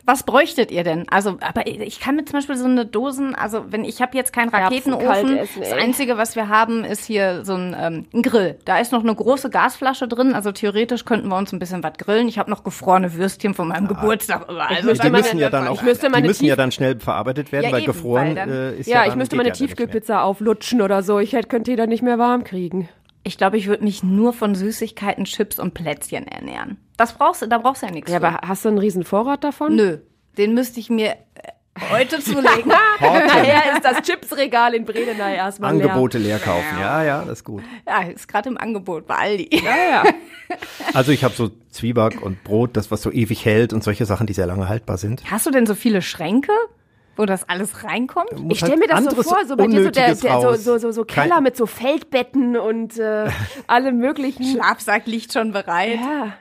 Was bräuchtet ihr denn? Also, aber ich kann mir zum Beispiel so eine Dosen, also wenn ich habe jetzt keinen Raketenofen, essen, das. Einzige, was wir haben, ist hier so ein, ähm, ein Grill. Da ist noch eine große Gasflasche drin, also theoretisch könnten wir uns ein bisschen was grillen. Ich habe noch gefrorene Würstchen von meinem Geburtstag. Also müsste Die müssen ja dann ich auch, müsste die meine müssen ja dann schnell verarbeitet werden, Ja, weil eben, gefroren weil dann- äh, ist Ja, ja, ich müsste meine ja. Tiefkühlpizza auflutschen oder so. Ich hätte, könnte die dann nicht mehr warm kriegen. Ich glaube, ich würde mich nur von Süßigkeiten, Chips und Plätzchen ernähren. Das brauchst du, da brauchst du ja nichts. Ja, für. aber hast du einen riesen Vorrat davon? Nö, den müsste ich mir äh, heute *laughs* zulegen. Nachher ist das Chipsregal in Bredeney erstmal leer. Angebote leer kaufen. Ja, ja, das ist gut. ja, ist gerade im Angebot bei Aldi. Ja, ja. *laughs* Also ich habe so Zwieback und Brot, das was so ewig hält und solche Sachen, die sehr lange haltbar sind. Hast du denn so viele Schränke, wo das alles reinkommt? Ich stelle mir halt das so vor, so bei dir so, der, der, so, so, so, so Keller Kein- mit so Feldbetten und äh, *laughs* allem möglichen. Schlafsack liegt schon bereit. Ja.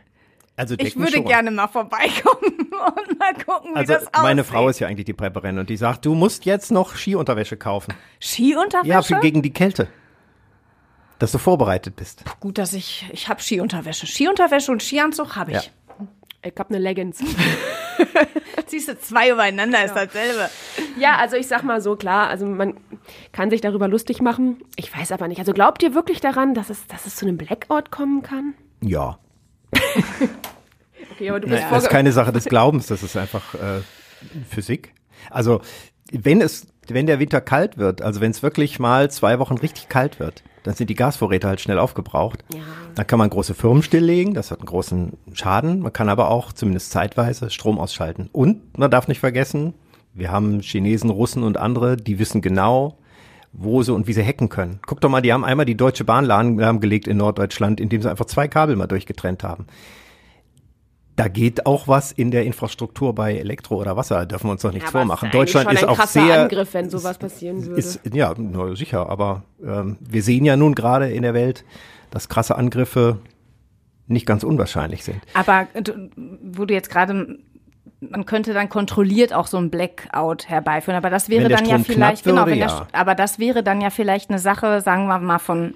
Also Ich würde schon. gerne mal vorbeikommen *laughs* und mal gucken, wie Also das aussieht. meine Frau ist ja eigentlich die Prepperin und die sagt, du musst jetzt noch Skiunterwäsche kaufen. Skiunterwäsche? Ja, für, gegen die Kälte. Dass du vorbereitet bist. Gut, dass ich ich habe Skiunterwäsche. Skiunterwäsche und Skianzug habe ich. Ja. Ich hab eine Leggings. *laughs* Ziehst du zwei übereinander, ist dasselbe. Ja, also ich sag mal so, klar, also man, kann sich darüber lustig machen. Ich weiß aber nicht. Also glaubt ihr wirklich daran, dass es, dass es zu einem Blackout kommen kann? Ja. *laughs* Okay, aber du Naja, das ist keine Sache des Glaubens, das ist einfach äh, Physik. Also wenn es, wenn der Winter kalt wird, also wenn es wirklich mal zwei Wochen richtig kalt wird, dann sind die Gasvorräte halt schnell aufgebraucht. Ja. Dann kann man große Firmen stilllegen, das hat einen großen Schaden. Man kann aber auch zumindest zeitweise Strom ausschalten. Und man darf nicht vergessen, wir haben Chinesen, Russen und andere, die wissen genau, wo sie und wie sie hacken können. Guck doch mal, die haben einmal die Deutsche Bahn lahmgelegt in Norddeutschland, indem sie einfach zwei Kabel mal durchgetrennt haben. Da geht auch was in der Infrastruktur bei Elektro oder Wasser, dürfen wir uns doch nichts Ja, aber vormachen. ist Deutschland ist schon ein auch krasser sehr Angriff, wenn sowas passieren würde. ist, ja, sicher, aber ähm, wir sehen ja nun gerade in der Welt, dass krasse Angriffe nicht ganz unwahrscheinlich sind. Aber du, wo du jetzt gerade, man könnte dann kontrolliert auch so ein Blackout herbeiführen, aber das wäre dann ja Strom vielleicht, knapp genau, würde, wenn der, ja. Aber das wäre dann ja vielleicht eine Sache, sagen wir mal, von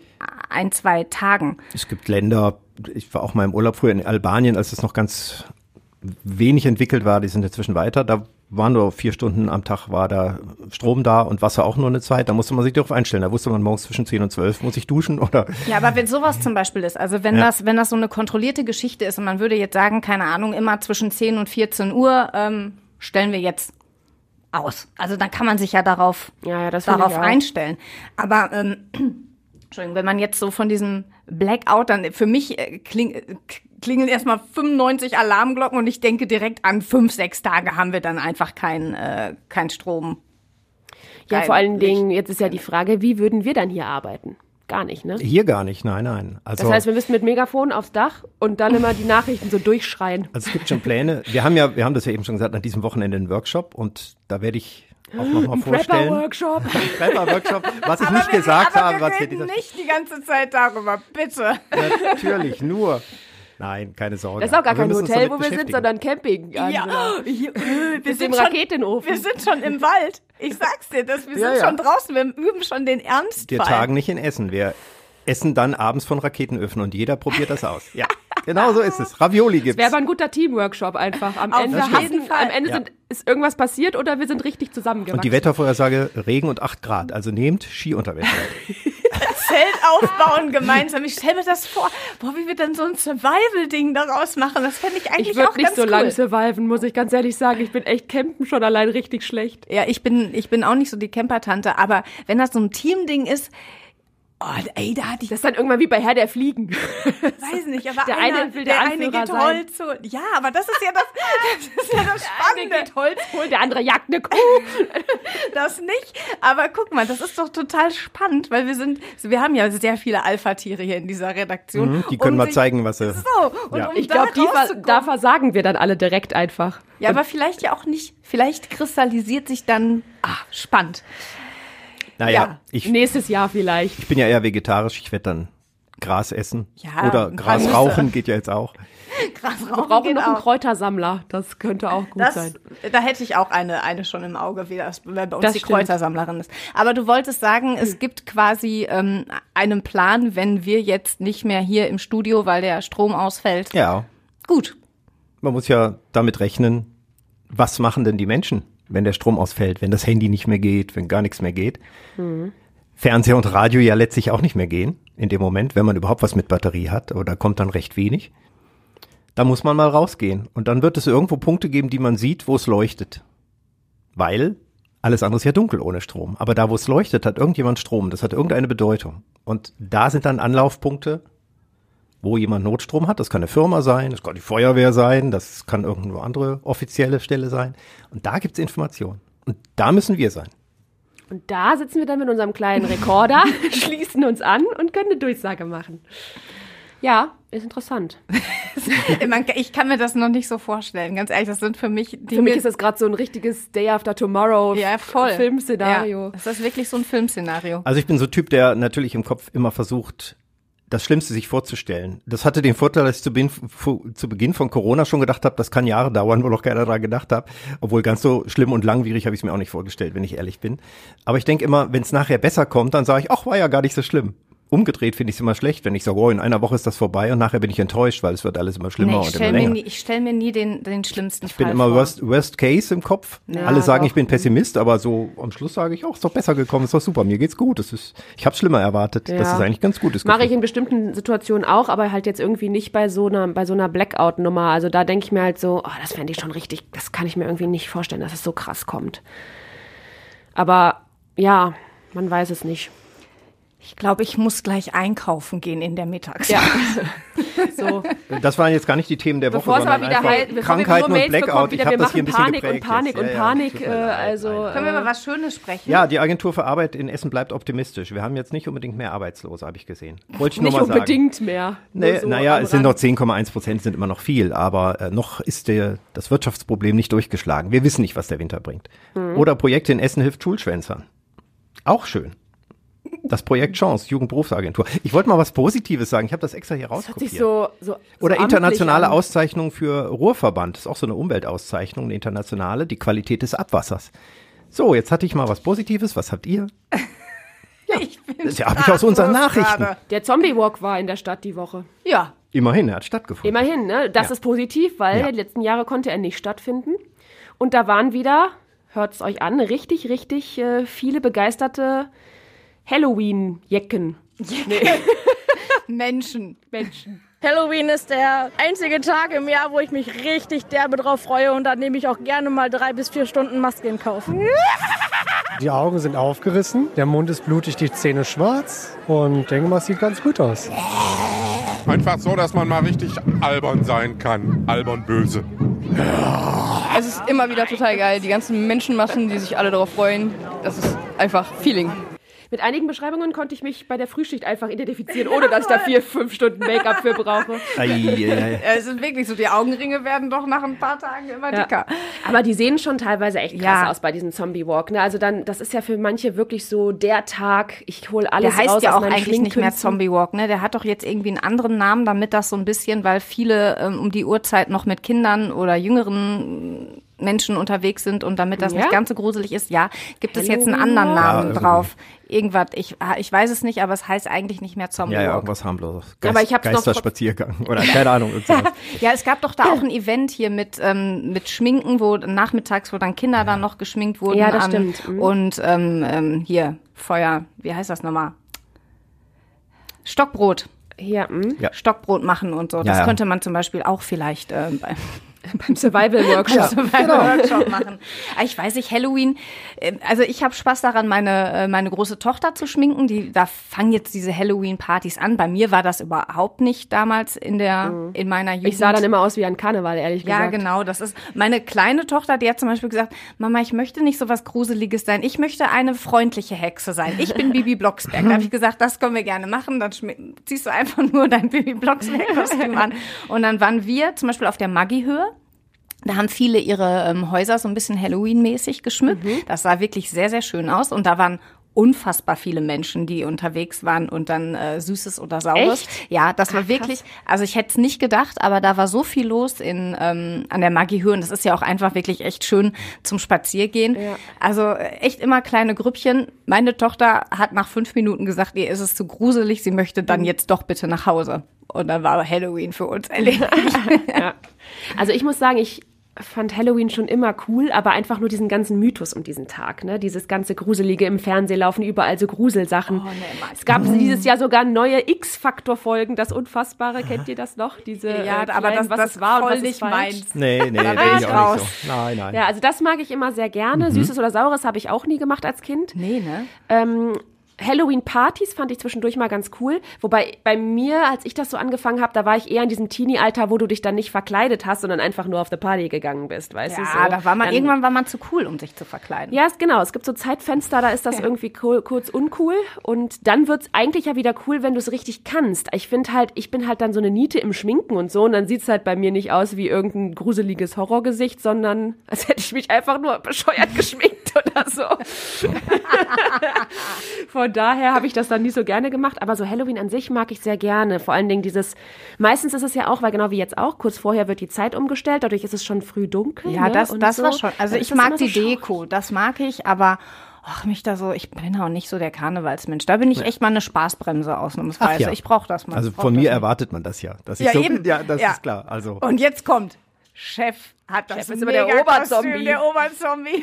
ein, zwei Tagen. Es gibt Länder, ich war auch mal im Urlaub früher in Albanien, als es noch ganz wenig entwickelt war, die sind inzwischen weiter. Da waren nur vier Stunden am Tag war da Strom da und Wasser auch nur eine Zeit. Da musste man sich darauf einstellen. Da wusste man morgens zwischen 10 und 12 muss ich duschen oder Ja, aber wenn sowas zum Beispiel ist, also wenn Ja. das, wenn das so eine kontrollierte Geschichte ist und man würde jetzt sagen, keine Ahnung, immer zwischen 10 und 14 Uhr ähm, stellen wir jetzt aus. Also dann kann man sich ja darauf, Ja, ja, darauf einstellen. Aber ähm, Entschuldigung, wenn man jetzt so von diesem Blackout, dann für mich äh, kling, äh, klingeln erstmal 95 Alarmglocken und ich denke direkt an fünf, sechs Tage haben wir dann einfach kein, äh, kein Strom. ja, kein vor allen Licht. Dingen, jetzt ist ja die Frage, wie würden wir dann hier arbeiten? Gar nicht, ne? hier gar nicht. Nein, nein. Also, Das heißt, wir müssten mit Megafon aufs Dach und dann immer die Nachrichten so durchschreien. also es gibt schon Pläne. Wir haben ja, wir haben das ja eben schon gesagt, an diesem Wochenende einen Workshop und da werde ich auch nochmal vorstellen. Prepper-Workshop. Prepper-Workshop, was ich nicht gesagt aber habe, wir was hier reden nicht die ganze Zeit darüber, bitte. Natürlich, nur. Nein, keine Sorge. Das ist auch gar Aber wir kein Hotel, wo wir sind, sondern Camping. Ja, hier, *laughs* wir Mit dem sind schon, Raketenofen. wir sind schon im Wald. Ich sag's dir, das, wir Ja, sind ja. schon draußen, wir üben schon den Ernstfall. Wir tagen nicht in Essen. Wir essen dann abends von Raketenöfen und jeder probiert das aus. Ja, genau so ist es. Ravioli gibt's. Wäre aber ein guter Teamworkship einfach. Am Auf Ende, jeden hassen, Fall. am Ende Ja. sind, ist irgendwas passiert oder wir sind richtig zusammengewachsen. und die Wettervorhersage Regen und 8 Grad. Also nehmt Skiunterwäsche. *laughs* Zelt aufbauen gemeinsam. Ich stelle mir das vor, boah, wie wir dann so ein Survival-Ding daraus machen. Das fände ich eigentlich Ich auch nicht ganz so cool. lang surviven, muss ich ganz ehrlich sagen. Ich bin echt campen schon allein richtig schlecht. Ja, ich bin, ich bin auch nicht so die Campertante, aber wenn das so ein Teamding ist, oh, ey, da hatte ich Das ist dann irgendwann wie bei Herr der Fliegen. weiß nicht, aber Der einer, eine will der eine Anführer geht sein. Holz holen. Ja, aber das ist ja das, das ist ja das Spannende. geht Holz holen, der andere jagt eine Kuh. *laughs* Das nicht. Aber guck mal, das ist doch total spannend, weil wir sind, wir haben ja sehr viele Alpha-Tiere hier in dieser Redaktion. Mhm, die können Um mal sich- zeigen, was sie. So, und Ja. um Ich glaube, da versagen wir dann alle direkt einfach. Ja, aber vielleicht ja auch nicht. Vielleicht kristallisiert sich dann, ah, spannend. Naja, Ja. ich, Nächstes Jahr vielleicht. ich bin ja eher vegetarisch. Ich werde dann Gras essen. Ja, Oder Gras rauchen geht ja jetzt auch. *laughs* Krass, Wir brauchen noch einen Kräutersammler. Das könnte auch gut Das, sein. da hätte ich auch eine, eine schon im Auge, wie das wer bei uns Das die stimmt. Kräutersammlerin ist. Aber du wolltest sagen, es gibt quasi ähm, einen Plan, wenn wir jetzt nicht mehr hier im Studio, weil der Strom ausfällt. Ja, Gut. man muss ja damit rechnen, was machen denn die Menschen, wenn der Strom ausfällt, wenn das Handy nicht mehr geht, wenn gar nichts mehr geht. Fernseher und Radio ja letztlich auch nicht mehr gehen in dem Moment, wenn man überhaupt was mit Batterie hat, oder kommt dann recht wenig. Da muss man mal rausgehen und dann wird es irgendwo Punkte geben, die man sieht, wo es leuchtet. Weil alles andere ist ja dunkel ohne Strom. Aber da, wo es leuchtet, hat irgendjemand Strom. Das hat irgendeine Bedeutung. Und da sind dann Anlaufpunkte, wo jemand Notstrom hat. Das kann eine Firma sein, das kann die Feuerwehr sein, das kann irgendeine andere offizielle Stelle sein. Und da gibt's Informationen. Und da müssen wir sein. Und da sitzen wir dann mit unserem kleinen Rekorder, *laughs* schließen uns an und können eine Durchsage machen. Ja, ist interessant. *laughs* Ich kann mir das noch nicht so vorstellen. Ganz ehrlich, das sind für mich die Für mich ist das gerade so ein richtiges Day After Tomorrow ja, voll. Filmszenario. Ja, das ist wirklich so ein Filmszenario. Also ich bin so ein Typ, der natürlich im Kopf immer versucht, das Schlimmste sich vorzustellen. Das hatte den Vorteil, dass ich zu, Beginn- fu- zu Beginn von Corona schon gedacht habe, das kann Jahre dauern, wo noch keiner daran gedacht hat. Obwohl ganz so schlimm und langwierig habe ich es mir auch nicht vorgestellt, wenn ich ehrlich bin. Aber ich denke immer, wenn es nachher besser kommt, dann sage ich, ach, war ja gar nicht so schlimm. Umgedreht finde ich es immer schlecht, wenn ich sage, oh, in einer Woche ist das vorbei und nachher bin ich enttäuscht, weil es wird alles immer schlimmer Nee, ich und immer stelle mir, länger. nie- ich stell mir nie den, den schlimmsten Ich bin Fall immer vor. worst, worst Case im Kopf. Ja, Alle sagen, doch. ich bin Pessimist, aber so am Schluss sage ich, auch, ist doch besser gekommen, ist doch super, mir geht's gut. Das ist, ich habe schlimmer erwartet. Das Ja. ist eigentlich ganz gutes Mache ich in bestimmten Situationen auch, aber halt jetzt irgendwie nicht bei so einer, bei so einer Blackout-Nummer. Also da denke ich mir halt so, oh, das fände ich schon richtig, das kann ich mir irgendwie nicht vorstellen, dass es so krass kommt. Aber ja, man weiß es nicht. Ich glaube, ich muss gleich einkaufen gehen in der Mittagszeit. *laughs* So. Das waren jetzt gar nicht die Themen der Woche, Bevor es aber sondern wieder wir Krankheiten und Blackout. wieder, ich habe wir das hier ein machen bisschen Panik und geprägt Panik jetzt. und Ja, ja, Panik. tut mir äh, also Können wir äh, mal was Schönes sprechen? Ja, die Agentur für Arbeit in Essen bleibt optimistisch. Wir haben jetzt nicht unbedingt mehr Arbeitslose, habe ich gesehen. Wollte ich nur nicht mal sagen. unbedingt mehr. Nee, so naja, es sind noch 10,1 Prozent, sind immer noch viel, aber äh, noch ist der, das Wirtschaftsproblem nicht durchgeschlagen. Wir wissen nicht, was der Winter bringt. Mhm. Oder Projekte in Essen hilft Schulschwänzern. Auch schön. Das Projekt Chance, Jugendberufsagentur. Ich wollte mal was Positives sagen. Ich habe das extra hier Hört sich rauskopiert. so, so Oder so internationale amtlich an. Auszeichnung für Ruhrverband. Das ist auch so eine Umweltauszeichnung, eine internationale, die Qualität des Abwassers. So, jetzt hatte ich mal was Positives. Was habt ihr? *laughs* Ich bin Das habe ich aus unseren Nachrichten. Der Zombie-Walk war in der Stadt die Woche. Ja. Immerhin, er hat stattgefunden. Immerhin, ne? Das Ja. ist positiv, weil Ja. die letzten Jahre konnte er nicht stattfinden. Und da waren wieder, hört's euch an, richtig, richtig äh, viele begeisterte Halloween-Jecken. *laughs* Menschen. Menschen. Halloween ist der einzige Tag im Jahr, wo ich mich richtig derbe drauf freue und da nehme ich auch gerne mal drei bis vier Stunden Maske in Kauf. Die Augen sind aufgerissen, der Mund ist blutig, die Zähne schwarz und denke mal, es sieht ganz gut aus. Einfach so, dass man mal richtig albern sein kann. Albern böse. Es ist immer wieder total geil. Die ganzen Menschenmassen, die sich alle darauf freuen. Das ist einfach Feeling. Mit einigen Beschreibungen konnte ich mich bei der Frühschicht einfach identifizieren, ohne dass ich da vier, fünf Stunden Make-up für brauche. Ja, es ist wirklich so, die Augenringe werden doch nach ein paar Tagen immer Ja. dicker. Aber die sehen schon teilweise echt krass Ja. aus bei diesem Zombie-Walk. Ne? Also dann, das ist ja für manche wirklich so der Tag, ich hole alles Der heißt raus ja auch eigentlich nicht mehr Schminkkünsten. Zombie Walk, ne? Der hat doch jetzt irgendwie einen anderen Namen, damit das so ein bisschen, weil viele ähm, um die Uhrzeit noch mit Kindern oder jüngeren Menschen unterwegs sind und damit das Ja? nicht ganz so gruselig ist, ja, gibt es jetzt einen anderen Ja, Namen irgendwie. drauf. Irgendwas, ich, ah, ich weiß es nicht, aber es heißt eigentlich nicht mehr Zombie Ja, ja, irgendwas harmloses. Aber ich hab's Geisterspaziergang oder keine Ahnung. *laughs* Ja, es gab doch da auch *laughs* ein Event hier mit, ähm, mit Schminken, wo nachmittags, wo dann Kinder dann noch geschminkt wurden. Ja, das an, stimmt. Mhm. Und ähm, ähm, hier, Feuer, wie heißt das nochmal? Stockbrot. Hier, hm? Ja. Stockbrot machen und so. Das ja. könnte man zum Beispiel auch vielleicht äh, beim beim Survival-Workshop. Workshop machen. Aber Ich weiß nicht, Halloween, äh, also ich habe Spaß daran, meine, äh, meine große Tochter zu schminken. Die, da fangen jetzt diese Halloween-Partys an. Bei mir war das überhaupt nicht damals in der, in meiner Jugend. Ich sah dann immer aus wie ein Karneval, ehrlich Ja, gesagt. genau. Das ist meine kleine Tochter, die hat zum Beispiel gesagt, Mama, ich möchte nicht so was Gruseliges sein. Ich möchte eine freundliche Hexe sein. Ich bin Bibi Blocksberg. Da habe ich gesagt, das können wir gerne machen. Dann ziehst du einfach nur dein Bibi Blocksberg-Kostüm an. *laughs* Und dann waren wir zum Beispiel auf der Maggi-Höhe. Da haben viele ihre ähm, Häuser so ein bisschen Halloween-mäßig geschmückt. Mhm. Das sah wirklich sehr, sehr schön aus. Und da waren unfassbar viele Menschen, die unterwegs waren und dann äh, Süßes oder Saures. Echt? Ja, das war wirklich, also ich hätte es nicht gedacht, aber da war so viel los in ähm, an der Maggi-Höhe und das ist ja auch einfach wirklich echt schön zum Spaziergehen. Ja. Also äh, echt immer kleine Grüppchen. Meine Tochter hat nach fünf Minuten gesagt, ihr ist es zu gruselig, sie möchte Mhm. dann jetzt doch bitte nach Hause. Und dann war Halloween für uns erledigt. *laughs* Ja. Also ich muss sagen, ich fand Halloween schon immer cool, aber einfach nur diesen ganzen Mythos um diesen Tag, ne? Dieses ganze Gruselige im Fernsehen laufen, überall so Gruselsachen. es gab dieses Jahr sogar neue X-Faktor-Folgen, das Unfassbare, kennt ihr das noch? Diese, ja, äh, aber kleinen, das, was das es war und voll was es nicht meins. Nee, nee, da bin bin ich auch nicht so. Nein, nein. Ja, also das mag ich immer sehr gerne. Süßes oder Saures habe ich auch nie gemacht als Kind. Nee, ne? Ähm, Halloween-Partys fand ich zwischendurch mal ganz cool. Wobei bei mir, als ich das so angefangen habe, da war ich eher in diesem Teenie-Alter, wo du dich dann nicht verkleidet hast, sondern einfach nur auf the Party gegangen bist, weißt du? Ja, so. da war man, Dann- irgendwann war man zu cool, um sich zu verkleiden. Ja, genau. Es gibt so Zeitfenster, da ist das irgendwie cool, kurz uncool. Und dann wird's eigentlich ja wieder cool, wenn du es richtig kannst. Ich finde halt, ich bin halt dann so eine Niete im Schminken und so. Und dann sieht's halt bei mir nicht aus wie irgendein gruseliges Horrorgesicht, sondern *laughs* als hätte ich mich einfach nur bescheuert *laughs* geschminkt oder so. *laughs* Von daher habe ich das dann nie so gerne gemacht. Aber so Halloween an sich mag ich sehr gerne. Vor allen Dingen dieses, meistens ist es ja auch, weil genau wie jetzt auch, kurz vorher wird die Zeit umgestellt. Dadurch ist es schon früh dunkel. Ja, ne? das, Und das so. war schon. Also ich mag so die schaurig. Deko, das mag ich, aber ach, mich da so, ich bin auch nicht so der Karnevalsmensch. Da bin ich echt mal eine Spaßbremse ausnahmsweise. Ach ja. Ich brauche das mal. Also Ich von mir erwartet man das ja. Dass ich Ja, so, eben. ja, das Ja. ist klar. Also Und jetzt kommt Chef hat das Chef ist immer der Oberzombie. Der Oberzombie.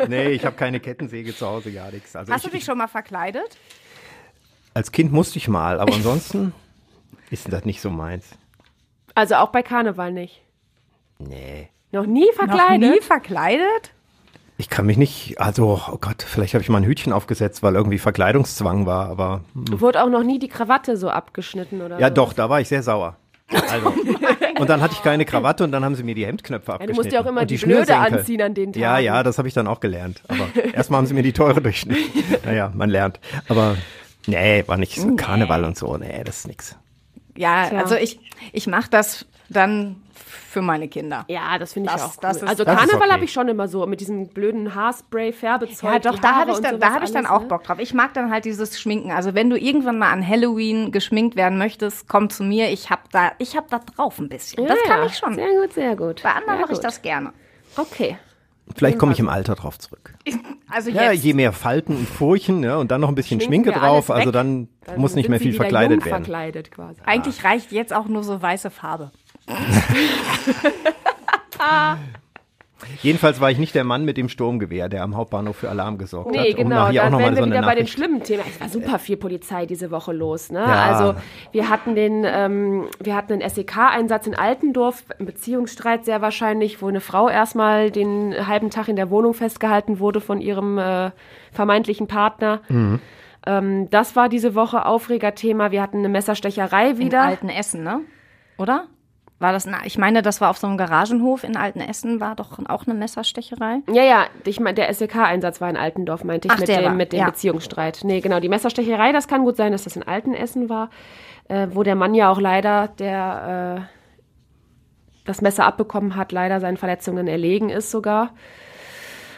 *laughs* *laughs* nee, ich habe keine Kettensäge zu Hause, gar nichts. Also Hast ich, du dich schon mal verkleidet? als Kind musste ich mal, aber *laughs* ansonsten ist das nicht so meins. Also auch bei Karneval nicht. Nee. Noch nie verkleidet? Noch nie verkleidet? Ich kann mich nicht, also, oh Gott, vielleicht habe ich mal ein Hütchen aufgesetzt, weil irgendwie Verkleidungszwang war, aber Wurde auch noch nie die Krawatte so abgeschnitten oder ja so? doch, da war ich sehr sauer. Also. Und dann hatte ich keine Krawatte und dann haben sie mir die Hemdknöpfe Ja, du abgeschnitten. musst ja auch immer und die, Blöde Schnürsenkel. anziehen an den Tagen. Ja, ja, das habe ich dann auch gelernt. Aber erstmal haben sie mir die teure durchschnitten. *laughs* Naja, man lernt. Aber nee, war nicht so Karneval und so. Nee, das ist nix. Ja, Tja. also ich, ich mache das dann für meine Kinder. Ja, das finde ich Das- auch cool. das ist- also Karneval okay. habe ich schon immer so mit diesem blöden Haarspray, Färbezeug. Ja, doch, da habe ich dann, da habe ich dann auch ne? Bock drauf. Ich mag dann halt dieses Schminken. Also wenn du irgendwann mal an Halloween geschminkt werden möchtest, komm zu mir. Ich habe da, ich habe da drauf ein bisschen. Ja, das kann ja. ich schon. Sehr gut, sehr gut. Bei anderen ja, mache ich das gerne. Okay. Vielleicht komme ich im Alter drauf zurück. Also Ja, jetzt. je mehr Falten und Furchen ja, und dann noch ein bisschen Schminken Schminke drauf, also dann, Dann muss nicht mehr viel verkleidet werden. verkleidet quasi. Eigentlich reicht jetzt auch nur so weiße Farbe. *laughs* Jedenfalls war ich nicht der Mann mit dem Sturmgewehr, der am Hauptbahnhof für Alarm gesorgt hat. Nee, Um genau. auch Dann noch mal wären wir so wieder bei den Nachricht- schlimmen Themen. Es war super viel Polizei diese Woche los. Ne? Ja. Also wir hatten den, ähm, wir hatten einen SEK-Einsatz in Altendorf, ein Beziehungsstreit sehr wahrscheinlich, wo eine Frau erstmal den halben Tag in der Wohnung festgehalten wurde von ihrem äh, vermeintlichen Partner. Mhm. Ähm, das war diese Woche Aufregerthema. Wir hatten eine Messerstecherei In wieder. alten Essen, ne? Oder? War das, na, ich meine, das war auf so einem Garagenhof in Alten Essen, war doch auch eine Messerstecherei. Ja, ja, ich meine, der SEK-Einsatz war in Altendorf, meinte ich, Ach, mit der dem, war, mit dem ja. Beziehungsstreit. Nee, genau, die Messerstecherei, das kann gut sein, dass das in Altenessen war, äh, wo der Mann ja auch leider, der äh, das Messer abbekommen hat, leider seinen Verletzungen erlegen ist sogar.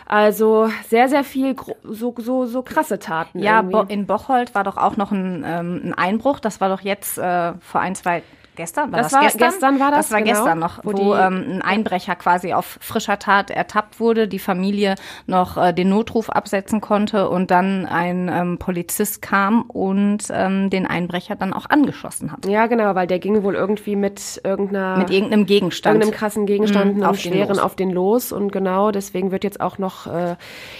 Also sehr, sehr viel so, so, so krasse Taten. Ja, irgendwie. In Bocholt war doch auch noch ein, ähm, ein Einbruch. Das war doch jetzt äh, vor ein, zwei gestern. War Das das, war- gestern? gestern war das, Das war genau, gestern noch, wo wo, die- ähm, ein Einbrecher quasi auf frischer Tat ertappt wurde, die Familie noch äh, den Notruf absetzen konnte und dann ein ähm, Polizist kam und ähm, den Einbrecher dann auch angeschossen hat. Ja, genau, weil der ging wohl irgendwie mit irgendeiner Mit irgendeinem Gegenstand. irgendeinem krassen Gegenstand, Mhm, auf schweren auf den los und genau deswegen wird jetzt auch noch äh,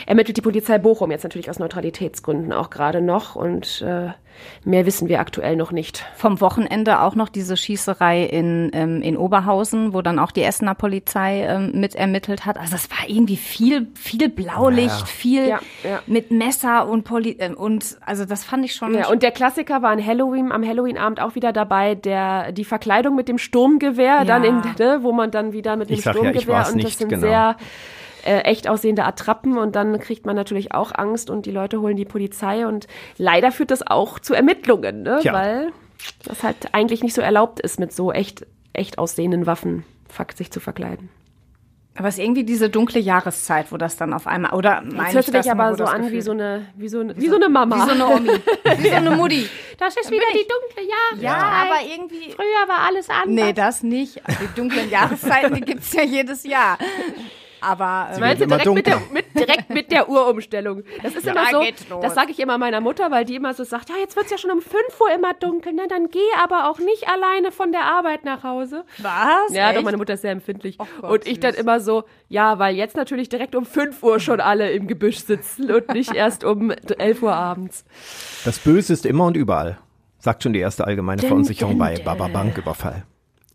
ermittelt die Polizei Bochum jetzt natürlich aus Neutralitätsgründen auch gerade noch und äh, mehr wissen wir aktuell noch nicht. Vom Wochenende auch noch diese Schießerei in, ähm, in Oberhausen, wo dann auch die Essener Polizei ähm, mit ermittelt hat. Also es war irgendwie viel, viel Blaulicht, Ja. viel Ja, ja. mit Messer und Poli ähm, und also das fand ich schon. Ja, und der Klassiker war an Halloween, am Halloween-Abend auch wieder dabei, der die Verkleidung mit dem Sturmgewehr, dann in, ne, wo man dann wieder mit dem Ich sag ja, ich Sturmgewehr und das sind genau. sehr äh, echt aussehende Attrappen und dann kriegt man natürlich auch Angst und die Leute holen die Polizei und leider führt das auch zu Ermittlungen, ne? Tja. weil das halt eigentlich nicht so erlaubt ist, mit so echt, echt aussehenden Waffen sich zu verkleiden. aber es ist irgendwie diese dunkle Jahreszeit, wo das dann auf einmal oder Jetzt meine hörst ich du das dich nur, aber so an wie so eine, wie so, eine- wie so eine Mama. wie so eine Omi, *laughs* wie so eine Mutti. Das ist wieder die dunkle Jahreszeit. Ja, aber irgendwie Früher war alles anders. Nee, das nicht. Also die dunklen *laughs* Jahreszeiten, die gibt's ja jedes Jahr. Aber äh, Meinst du immer direkt mit, der, mit, direkt mit der Uhrumstellung? Das ist immer da so, das sage ich immer meiner Mutter, weil die immer so sagt, ja, jetzt wird's ja schon um 5 Uhr immer dunkel, ne? dann geh aber auch nicht alleine von der Arbeit nach Hause. was? Ja, Echt? doch, meine Mutter ist sehr empfindlich. Ach Gott, und ich dann süß. immer so, ja, weil jetzt natürlich direkt um 5 Uhr schon alle im Gebüsch sitzen und nicht *laughs* erst um 11 Uhr abends. Das Böse ist immer und überall, sagt schon die erste allgemeine Verunsicherung bei. Baba Banküberfall.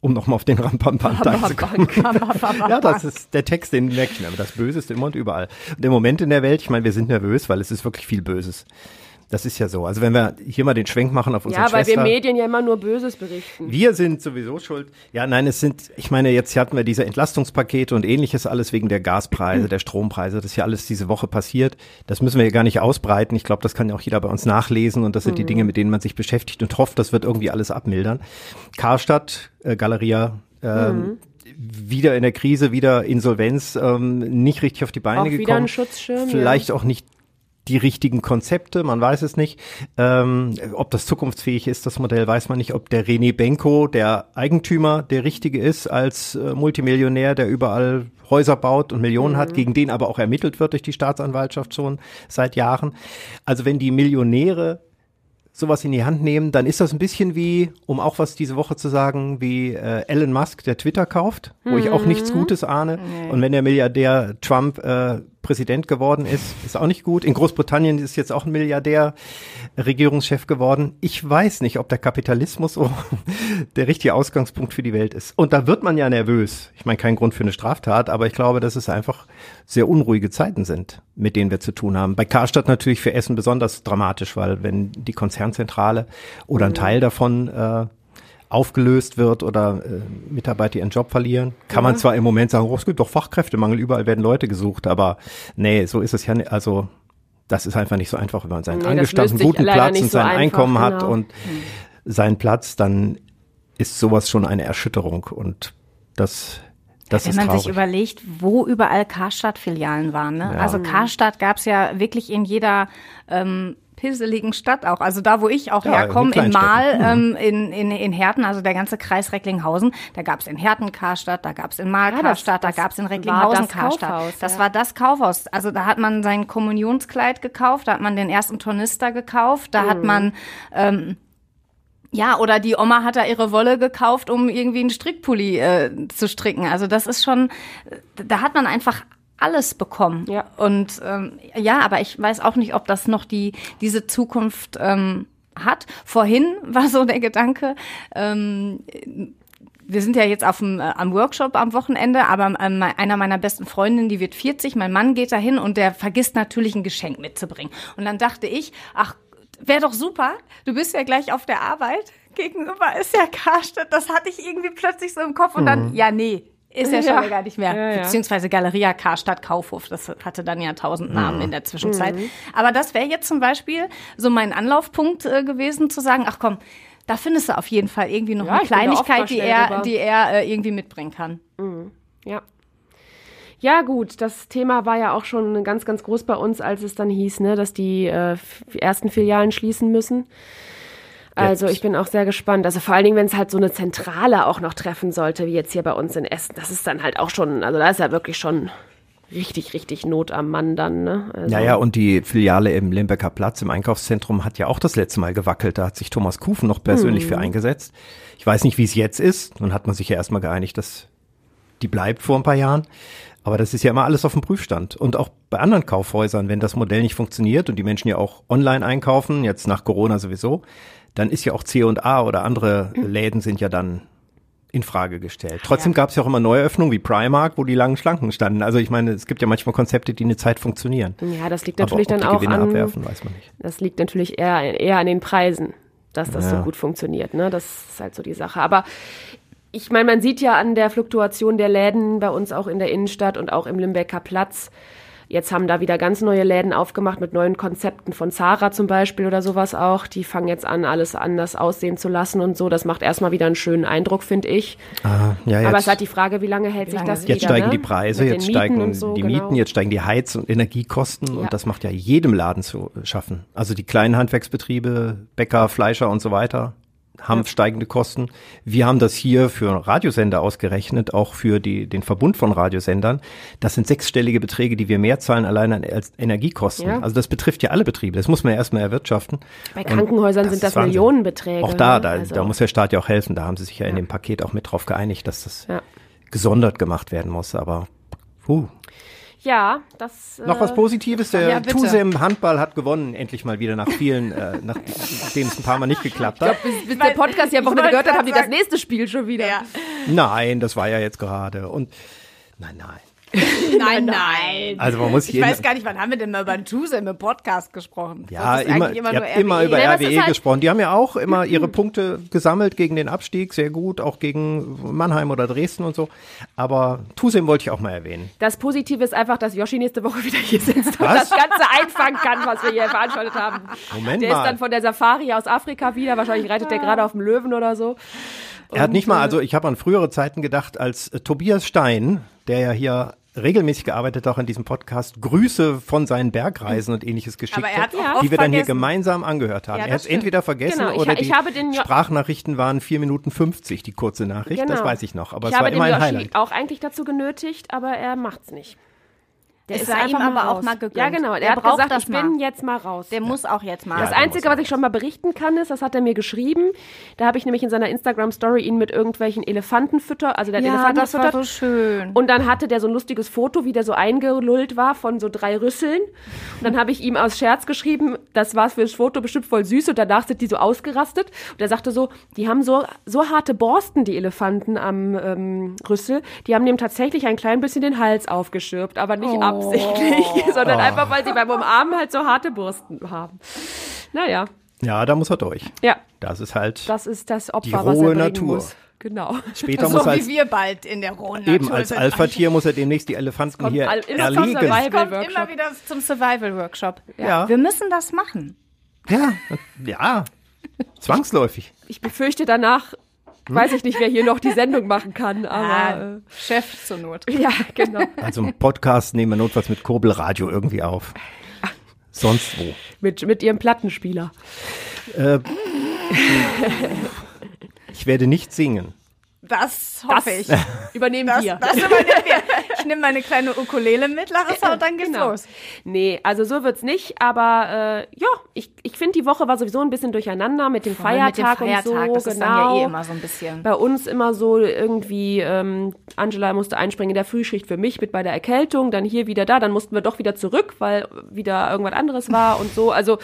Um nochmal auf den Rampampam zu kommen. ja, das ist der Text, den merke ich mir. Aber das Böse ist immer und überall. Und im Moment in der Welt, ich meine, wir sind nervös, weil es ist wirklich viel Böses. Das ist ja so. Also wenn wir hier mal den Schwenk machen auf unsere Ja, weil wir Schwester. Medien ja immer nur Böses berichten. Wir sind sowieso schuld. Ja, nein, es sind, ich meine, jetzt hatten wir diese Entlastungspakete und ähnliches alles wegen der Gaspreise, der Strompreise. Das ist ja alles diese Woche passiert. Das müssen wir ja gar nicht ausbreiten. Ich glaube, das kann ja auch jeder bei uns nachlesen und das sind die Dinge, mit denen man sich beschäftigt und hofft, das wird irgendwie alles abmildern. Karstadt, äh, Galeria, ähm, wieder in der Krise, wieder Insolvenz, ähm, nicht richtig auf die Beine Auch gekommen. wieder ein Schutzschirm, ja. Vielleicht auch nicht die richtigen Konzepte, man weiß es nicht. Ähm, ob das zukunftsfähig ist, das Modell, weiß man nicht. Ob der René Benko, der Eigentümer, der richtige ist als äh, Multimillionär, der überall Häuser baut und Millionen hat, gegen den aber auch ermittelt wird durch die Staatsanwaltschaft schon seit Jahren. Also wenn die Millionäre sowas in die Hand nehmen, dann ist das ein bisschen wie, um auch was diese Woche zu sagen, wie äh, Elon Musk, der Twitter kauft, wo ich auch nichts Gutes ahne. Und wenn der Milliardär Trump äh, Präsident geworden ist, ist auch nicht gut. In Großbritannien ist jetzt auch ein Milliardär Regierungschef geworden. Ich weiß nicht, ob der Kapitalismus *laughs* der richtige Ausgangspunkt für die Welt ist. Und da wird man ja nervös. Ich meine, kein Grund für eine Straftat, aber ich glaube, dass es einfach sehr unruhige Zeiten sind, mit denen wir zu tun haben. Bei Karstadt natürlich für Essen besonders dramatisch, weil wenn die Konzernzentrale oder ein Teil davon äh, aufgelöst wird oder äh, Mitarbeiter ihren Job verlieren, kann man zwar im Moment sagen, oh, es gibt doch Fachkräftemangel, überall werden Leute gesucht, aber nee, so ist es ja nicht. Also das ist einfach nicht so einfach, wenn man seinen Nee, angestammten guten Platz und so sein einfach, Einkommen hat genau. und seinen Platz, dann ist sowas schon eine Erschütterung und das das Wenn man traurig. sich überlegt, wo überall Karstadt-Filialen waren. Ne? Ja. Also Karstadt gab's ja wirklich in jeder ähm, pisseligen Stadt auch. Also da, wo ich auch Ja, in herkomme, in Mahl, Kleinstädten. ähm, in, in, in Herten, also der ganze Kreis Recklinghausen, da gab's in Herten Karstadt, da gab's in Mahl Ja, das- Karstadt, da das gab's in Recklinghausen das Karstadt. Kaufhaus, Das ja. war das Kaufhaus. Also da hat man sein Kommunionskleid gekauft, da hat man den ersten Tornister gekauft, da Mhm. hat man ähm, ja, oder die Oma hat da ihre Wolle gekauft, um irgendwie einen Strickpulli äh, zu stricken. Also das ist schon, da hat man einfach alles bekommen. Ja. Und ähm, ja, aber ich weiß auch nicht, ob das noch die diese Zukunft ähm, hat. Vorhin *laughs* war so der Gedanke, ähm, wir sind ja jetzt auf dem, äh, am Workshop am Wochenende, aber ähm, einer meiner besten Freundinnen, die wird 40, mein Mann geht dahin und der vergisst natürlich ein Geschenk mitzubringen. Und dann dachte ich, ach, wäre doch super, du bist ja gleich auf der Arbeit, gegenüber ist ja Karstadt, das hatte ich irgendwie plötzlich so im Kopf und dann, ja, nee. Ist ja schon Ja. gar nicht mehr. Ja, ja. Beziehungsweise Galeria Karstadt Kaufhof. Das hatte dann ja tausend Namen in der Zwischenzeit. Mhm. Aber das wäre jetzt zum Beispiel so mein Anlaufpunkt äh, gewesen, zu sagen, ach komm, da findest du auf jeden Fall irgendwie noch Ja, eine Kleinigkeit, die er, rüber. die er äh, irgendwie mitbringen kann. Ja. Ja, gut, das Thema war ja auch schon ganz, ganz groß bei uns, als es dann hieß, ne, dass die äh, ersten Filialen schließen müssen. Also ich bin auch sehr gespannt. Also vor allen Dingen, wenn es halt so eine Zentrale auch noch treffen sollte, wie jetzt hier bei uns in Essen, das ist dann halt auch schon, also da ist ja wirklich schon richtig, richtig Not am Mann dann. Ne? Also, Naja, und die Filiale im Limbecker Platz im Einkaufszentrum hat ja auch das letzte Mal gewackelt. Da hat sich Thomas Kufen noch persönlich für eingesetzt. Ich weiß nicht, wie es jetzt ist. Nun hat man sich ja erstmal geeinigt, dass die bleibt vor ein paar Jahren. Aber das ist ja immer alles auf dem Prüfstand. Und auch bei anderen Kaufhäusern, wenn das Modell nicht funktioniert und die Menschen ja auch online einkaufen, jetzt nach Corona sowieso, dann ist ja auch C&A oder andere Läden sind ja dann in Frage gestellt. Trotzdem gab es ja auch immer Neueröffnungen wie Primark, wo die langen Schlangen standen. Also ich meine, es gibt ja manchmal Konzepte, die eine Zeit funktionieren. ja, das liegt natürlich dann auch Gewinne an, abwerfen, weiß man nicht. Das liegt natürlich eher, eher an den Preisen, dass das Ja. so gut funktioniert. Ne? Das ist halt so die Sache. Aber ich meine, man sieht ja an der Fluktuation der Läden bei uns auch in der Innenstadt und auch im Limbecker Platz. Jetzt haben da wieder ganz neue Läden aufgemacht mit neuen Konzepten von Zara zum Beispiel oder sowas auch. Die fangen jetzt an, alles anders aussehen zu lassen und so. Das macht erstmal wieder einen schönen Eindruck, finde ich. Ah, ja, Aber es jetzt, ist halt die Frage, wie lange hält sich lange das sich- jetzt wieder, steigen ne? die Preise, Mit jetzt steigen so, die genau. Mieten, jetzt steigen die Heiz- und Energiekosten Ja. und das macht ja jedem Laden zu schaffen. Also die kleinen Handwerksbetriebe, Bäcker, Fleischer und so weiter haben steigende Kosten. Wir haben das hier für Radiosender ausgerechnet, auch für die, den Verbund von Radiosendern. Das sind sechsstellige Beträge, die wir mehr zahlen allein an als Energiekosten. Ja. Also das betrifft ja alle Betriebe. Das muss man ja erstmal erwirtschaften. Bei Krankenhäusern sind ist das Wahnsinn. Millionenbeträge. Auch da, ne? da, Also- da muss der Staat ja auch helfen. Da haben sie sich ja in dem Paket auch mit drauf geeinigt, dass das gesondert gemacht werden muss. Aber puh. Ja, das. noch was äh, Positives. Der ja. Tusem Handball hat gewonnen, endlich mal wieder nach vielen, äh, nachdem es ein paar Mal nicht geklappt hat. Bis, bis der Podcast hier am ich Wochenende gehört hat, haben die das nächste Spiel schon wieder. Nein, das war ja jetzt gerade. Und nein, nein. *laughs* Nein, nein. Also man muss Ich jeden, weiß gar nicht, wann haben wir denn mal über den Tusem im Podcast gesprochen? ja, ist immer, eigentlich ihr nur habt immer RWE. über Nee, ist RWE halt- gesprochen. Die haben ja auch immer *clears throat* ihre Punkte gesammelt gegen den Abstieg, sehr gut, auch gegen Mannheim oder Dresden und so. Aber Tusem wollte ich auch mal erwähnen. Das Positive ist einfach, dass Yoshi nächste Woche *laughs* wieder hier sitzt und Was? das Ganze einfangen kann, was wir hier veranstaltet haben. Moment der ist mal. dann von der Safari aus Afrika wieder. Wahrscheinlich reitet der gerade auf dem Löwen oder so. Er hat nicht mal, also ich habe an frühere Zeiten gedacht, als äh, Tobias Stein, der ja hier regelmäßig gearbeitet auch an diesem Podcast. Grüße von seinen Bergreisen und ähnliches geschickt hat, oft die wir dann hier gemeinsam angehört haben. Ja, er das hat es entweder vergessen Genau, ich- oder ich die habe den Jo- Sprachnachrichten waren 4 Minuten 50, die kurze Nachricht. Das Genau. weiß ich noch. Aber ich es war habe den immer ein Highlight. auch eigentlich dazu genötigt, aber er macht's nicht. Der Es ist sei ihm einfach aber auch raus. mal gegönnt. Ja, genau. Der Er hat braucht gesagt, das ich mal. bin jetzt mal raus. Der muss auch jetzt mal. das der Einzige, was ich schon mal berichten kann, ist, das hat er mir geschrieben. Da habe ich nämlich in seiner Instagram-Story ihn mit irgendwelchen Elefanten fütter, also der hat ja, Elefanten das war so schön. Und dann hatte der so ein lustiges Foto, wie der so eingelullt war von so drei Rüsseln. Und dann habe ich ihm aus Scherz geschrieben, das war fürs Foto bestimmt voll süß. Und danach sind die so ausgerastet. Und er sagte so, die haben so, so harte Borsten, die Elefanten am ähm, Rüssel. Die haben dem tatsächlich ein klein bisschen den Hals aufgeschirbt. Aber nicht Oh. Absichtlich, *laughs* sondern einfach, weil sie beim Umarmen halt so harte Borsten haben. Naja, Ja, da muss er durch. ja, Das ist halt das ist das Opfer, Die was er rohe Natur. muss. Genau. später *laughs* so muss wie als wir bald in der rohen eben Natur als sind. Alpha-Tier muss er demnächst die Elefanten kommt hier erlegen. Survival. Es kommt Workshop. immer wieder zum Survival-Workshop. Ja. Wir müssen das machen. Ja, ja, *laughs* zwangsläufig. Ich befürchte danach, weiß ich nicht, wer hier noch die Sendung machen kann, *laughs* aber Ah, Chef zur Not. äh, *laughs* ja, genau. Also einen Podcast nehmen wir notfalls mit Kurbelradio irgendwie auf. Sonst wo. Mit, mit ihrem Plattenspieler. Äh, ich werde nicht singen. Das hoffe ich. Übernehmen Das, wir. das übernehmen wir. Nehme meine kleine Ukulele mit, Larissa, *laughs* und dann geht's Genau. los. Nee, also so wird's nicht, aber äh, ja, ich, ich finde, die Woche war sowieso ein bisschen durcheinander mit dem Voll mit dem Feiertag, und so. das ist genau. dann ja eh immer so ein bisschen. Bei uns immer so irgendwie, ähm, Angela musste einspringen in der Frühschicht für mich mit bei der Erkältung, dann hier wieder da, dann mussten wir doch wieder zurück, weil wieder irgendwas anderes war und so. Also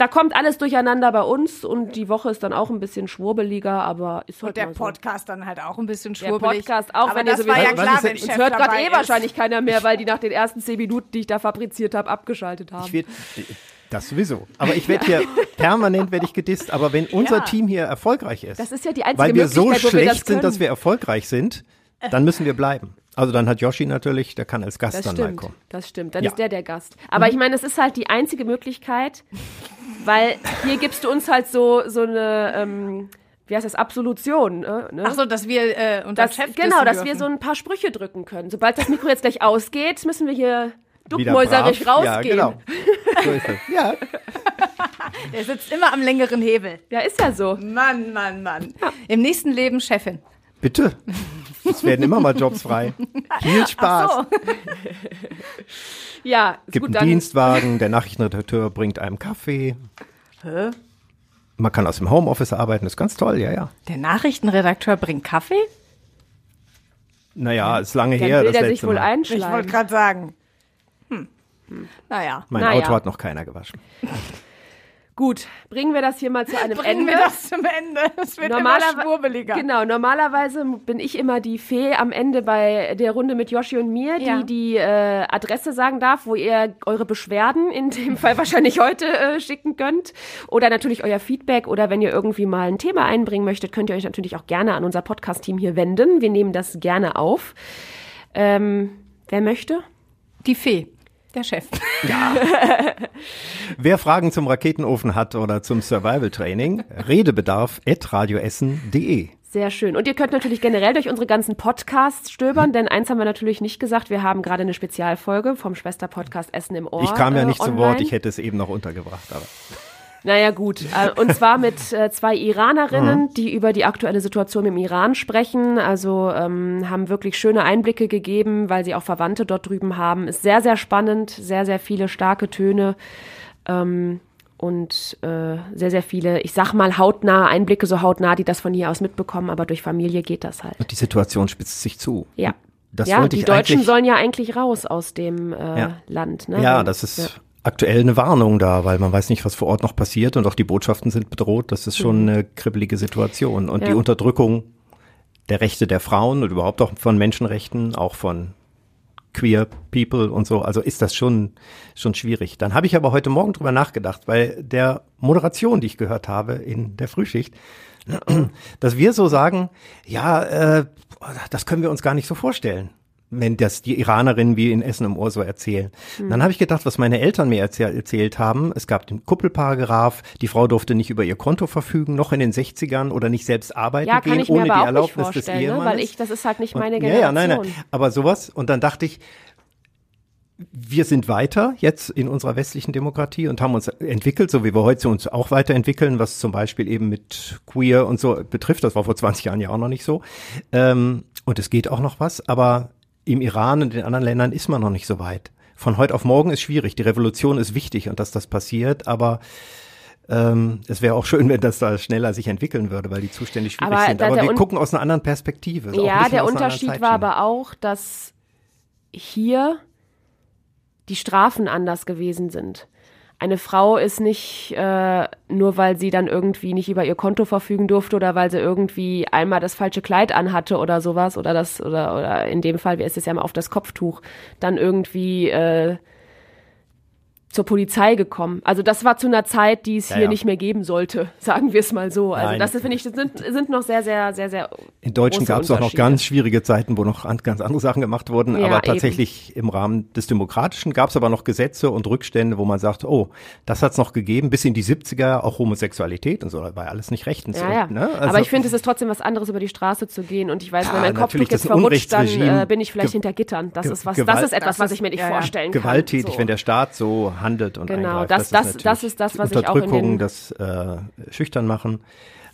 da kommt alles durcheinander bei uns und die Woche ist dann auch ein bisschen schwurbeliger, aber ist halt Und der mal so. Podcast dann halt auch ein bisschen Der schwurbelig. Podcast auch, Aber wenn ihr das sowieso war ja klar, ist wenn Chef hört gerade eh ist. wahrscheinlich keiner mehr, weil die nach den ersten zehn Minuten, die ich da fabriziert habe, abgeschaltet haben. Ich werd, das sowieso. Aber ich werde hier permanent werde ich gedisst. Aber wenn unser Ja. Team hier erfolgreich ist, Das ist ja die einzige weil wir so wir das schlecht sind, dass wir erfolgreich sind, dann müssen wir bleiben. Also dann hat Yoshi natürlich, der kann als Gast Das dann mal stimmt, kommen. das stimmt. Dann Ja. ist der der Gast. Aber ich meine, es ist halt die einzige Möglichkeit, weil hier gibst du uns halt so so eine, ähm, wie heißt das, Absolution. Äh, ne? Ach so, dass wir äh, unser das, Chef genau, dass wir dürfen. so ein paar Sprüche drücken können. Sobald das Mikro jetzt gleich ausgeht, müssen wir hier brav. rausgehen. Ja, genau. So ist das. Ja, *laughs* Der sitzt immer am längeren Hebel. Ja, ist ja so. Mann, Mann, Mann. Im nächsten Leben Chefin. bitte. Es werden immer mal Jobs frei. *laughs* Viel Spaß. Ach so. *laughs* Ja, ist gibt gut, einen dann Dienstwagen, der Nachrichtenredakteur bringt einem Kaffee. Man kann aus dem Homeoffice arbeiten, ist ganz toll, ja, ja. Der Nachrichtenredakteur bringt Kaffee? Naja, ist lange dann her, will das der letzte sich wohl Mal. Ich wollte gerade sagen. Hm. Naja. Mein Naja. Auto hat noch keiner gewaschen. *laughs* Gut, bringen wir das hier mal zu einem Bringen Ende. wir das zum Ende. Es wird immer Normalerwe- schwurbeliger. Genau, normalerweise bin ich immer die Fee am Ende bei der Runde mit Yoshi und mir, die Ja. die äh, Adresse sagen darf, wo ihr eure Beschwerden, in dem Fall *laughs* wahrscheinlich heute, äh, schicken könnt. Oder natürlich euer Feedback. Oder wenn ihr irgendwie mal ein Thema einbringen möchtet, könnt ihr euch natürlich auch gerne an unser Podcast-Team hier wenden. Wir nehmen das gerne auf. Ähm, wer möchte? Die Fee. Der Chef. *laughs* Wer Fragen zum Raketenofen hat oder zum Survival-Training, Redebedarf at radioessen.de. Sehr schön. Und ihr könnt natürlich generell durch unsere ganzen Podcasts stöbern, denn eins haben wir natürlich nicht gesagt. Wir haben gerade eine Spezialfolge vom Schwester-Podcast Essen im Ohr. Ich kam ja äh, nicht zu online. Wort, ich hätte es eben noch untergebracht. Aber Naja, gut. Äh, Und zwar mit äh, zwei Iranerinnen, Mhm. die über die aktuelle Situation im Iran sprechen. Also ähm, haben wirklich schöne Einblicke gegeben, weil sie auch Verwandte dort drüben haben. Ist sehr, sehr spannend, sehr, sehr viele starke Töne. Ähm, und äh, sehr, sehr viele, ich sag mal, hautnahe Einblicke, so hautnah, die das von hier aus mitbekommen, aber durch Familie geht das halt. die Situation spitzt sich zu. Ja. Das ja, wollte die ich Deutschen sollen ja eigentlich raus aus dem äh, Ja. Land. Ne? Ja, das ist ja. Aktuell eine Warnung da, weil man weiß nicht, was vor Ort noch passiert und auch die Botschaften sind bedroht. Das ist schon eine kribbelige Situation. Und die Mhm. Ja. Unterdrückung der Rechte der Frauen und überhaupt auch von Menschenrechten, auch von queer people und so, also ist das schon, schon schwierig. Dann habe ich aber heute Morgen drüber nachgedacht, weil der Moderation, die ich gehört habe in der Frühschicht, *clears throat* dass wir so sagen, ja, äh, das können wir uns gar nicht so vorstellen. Wenn das die Iranerinnen wie in Essen im Ohr so erzählen. Hm. Dann habe ich gedacht, was meine Eltern mir erzähl erzählt haben. Es gab den Kuppelparagraph, die Frau durfte nicht über ihr Konto verfügen, noch in den 60ern oder nicht selbst arbeiten Ja, gehen, ohne die Erlaubnis des ne? Ehemannes. weil ich, das ist halt nicht Und- meine ja, Generation. ja, nein, nein. Aber sowas. Und dann dachte ich, wir sind weiter jetzt in unserer westlichen Demokratie und haben uns entwickelt, so wie wir heute uns auch weiterentwickeln, was zum Beispiel eben mit Queer und so betrifft. Das war vor 20 Jahren ja auch noch nicht so. Ähm, und es geht auch noch was, aber im Iran und in anderen Ländern ist man noch nicht so weit. Von heute auf morgen ist schwierig. Die Revolution ist wichtig und dass das passiert, aber ähm, es wäre auch schön, *laughs* wenn das da schneller sich entwickeln würde, weil die Zustände schwierig Aber sind. Aber wir Un- gucken aus einer anderen Perspektive. Ja, der Unterschied war aber auch, dass hier die Strafen anders gewesen sind. Eine Frau ist nicht äh, nur, weil sie dann irgendwie nicht über ihr Konto verfügen durfte oder weil sie irgendwie einmal das falsche Kleid anhatte oder sowas oder das oder oder in dem Fall, wie ist es ja mal auf das Kopftuch, dann irgendwie äh, zur Polizei gekommen. Also das war zu einer Zeit, die es Ja, hier ja. nicht mehr geben sollte, *laughs* sagen wir es mal so. Also Nein. das finde ich, das sind, sind noch sehr, sehr, sehr, sehr In Deutschen gab es auch noch ganz schwierige Zeiten, wo noch an- ganz andere Sachen gemacht wurden. Ja, aber eben. tatsächlich im Rahmen des Demokratischen gab es aber noch Gesetze und Rückstände, wo man sagt, oh, das hat es noch gegeben, bis in die 70er, auch Homosexualität und so, da war alles nicht rechtens. Ja. Und, ne? Also- aber ich finde, es ist trotzdem was anderes, über die Straße zu gehen. Und ich weiß, wenn mein Kopftuch jetzt verrutscht, dann äh, bin ich vielleicht Ge- hinter Gittern. Das ist was, Gewalt- das ist etwas, was ich mir nicht vorstellen kann. gewalttätig, So. wenn der Staat so handelt und Genau, eingreift. das- das- natürlich das ist das, was ich auch in den- das äh, Schüchtern machen,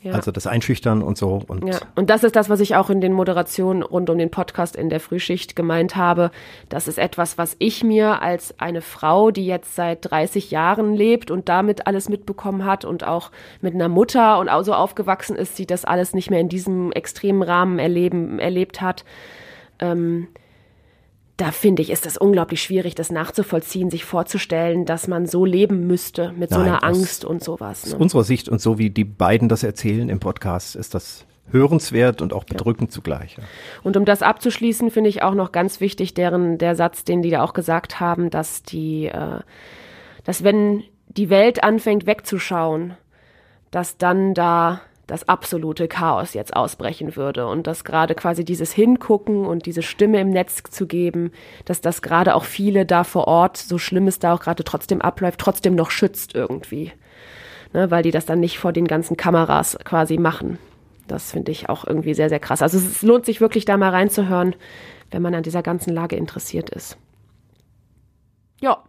Ja. also das Einschüchtern und so. Und Ja, und das ist das, was ich auch in den Moderationen rund um den Podcast in der Frühschicht gemeint habe. Das ist etwas, was ich mir als eine Frau, die jetzt seit 30 Jahren lebt und damit alles mitbekommen hat und auch mit einer Mutter und auch so aufgewachsen ist, die das alles nicht mehr in diesem extremen Rahmen erleben, erlebt hat. Ähm, da finde ich, ist es unglaublich schwierig, das nachzuvollziehen, sich vorzustellen, dass man so leben müsste mit so Nein, einer das- Angst und sowas. aus Ne? unserer Sicht und so wie die beiden das erzählen im Podcast, ist das hörenswert und auch bedrückend zugleich. Ja. Und um das abzuschließen, finde ich auch noch ganz wichtig, deren der Satz, den die da auch gesagt haben, dass die, äh, dass wenn die Welt anfängt wegzuschauen, dass dann da das absolute Chaos jetzt ausbrechen würde und dass gerade quasi dieses Hingucken und diese Stimme im Netz zu geben, dass das gerade auch viele da vor Ort, so schlimm es da auch gerade trotzdem abläuft, trotzdem noch schützt irgendwie. Ne, weil die das dann nicht vor den ganzen Kameras quasi machen. Das finde ich auch irgendwie sehr, sehr krass. Also es lohnt sich wirklich da mal reinzuhören, wenn man an dieser ganzen Lage interessiert ist. Ja.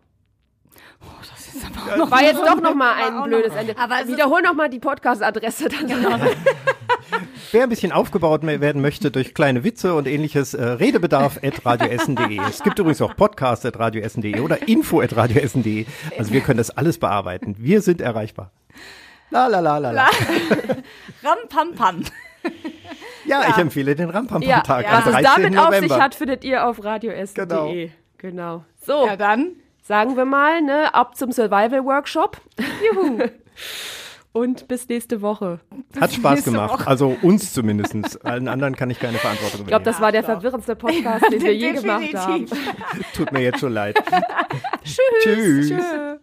War jetzt doch noch mal *laughs* ein blödes Ende. Aber es Wiederhol noch mal die Podcast-Adresse dann. *laughs* Wer ein bisschen aufgebaut werden möchte durch kleine Witze und ähnliches, äh, redebedarf.radioessen.de. Es gibt übrigens auch podcast.radioessen.de oder info.radioessen.de. Also wir können das alles bearbeiten. Wir sind erreichbar. La la la la la. *laughs* Ram, pam, pam. Ja, ich empfehle den Rampampam-Tag was am es 13. damit auf sich November. hat, findet ihr auf radioessen.de. Genau. So, Ja, dann. Sagen wir mal, ne, ab zum Survival-Workshop. Juhu. *laughs* Und bis nächste Woche. Hat Spaß gemacht. Woche. Also uns zumindest. Allen anderen kann ich keine Verantwortung Ich glaube, übernehmen. das war der verwirrendste Podcast, den wir je gemacht haben. Tut mir jetzt schon leid. *laughs* Tschüss. Tschüss. Tschö.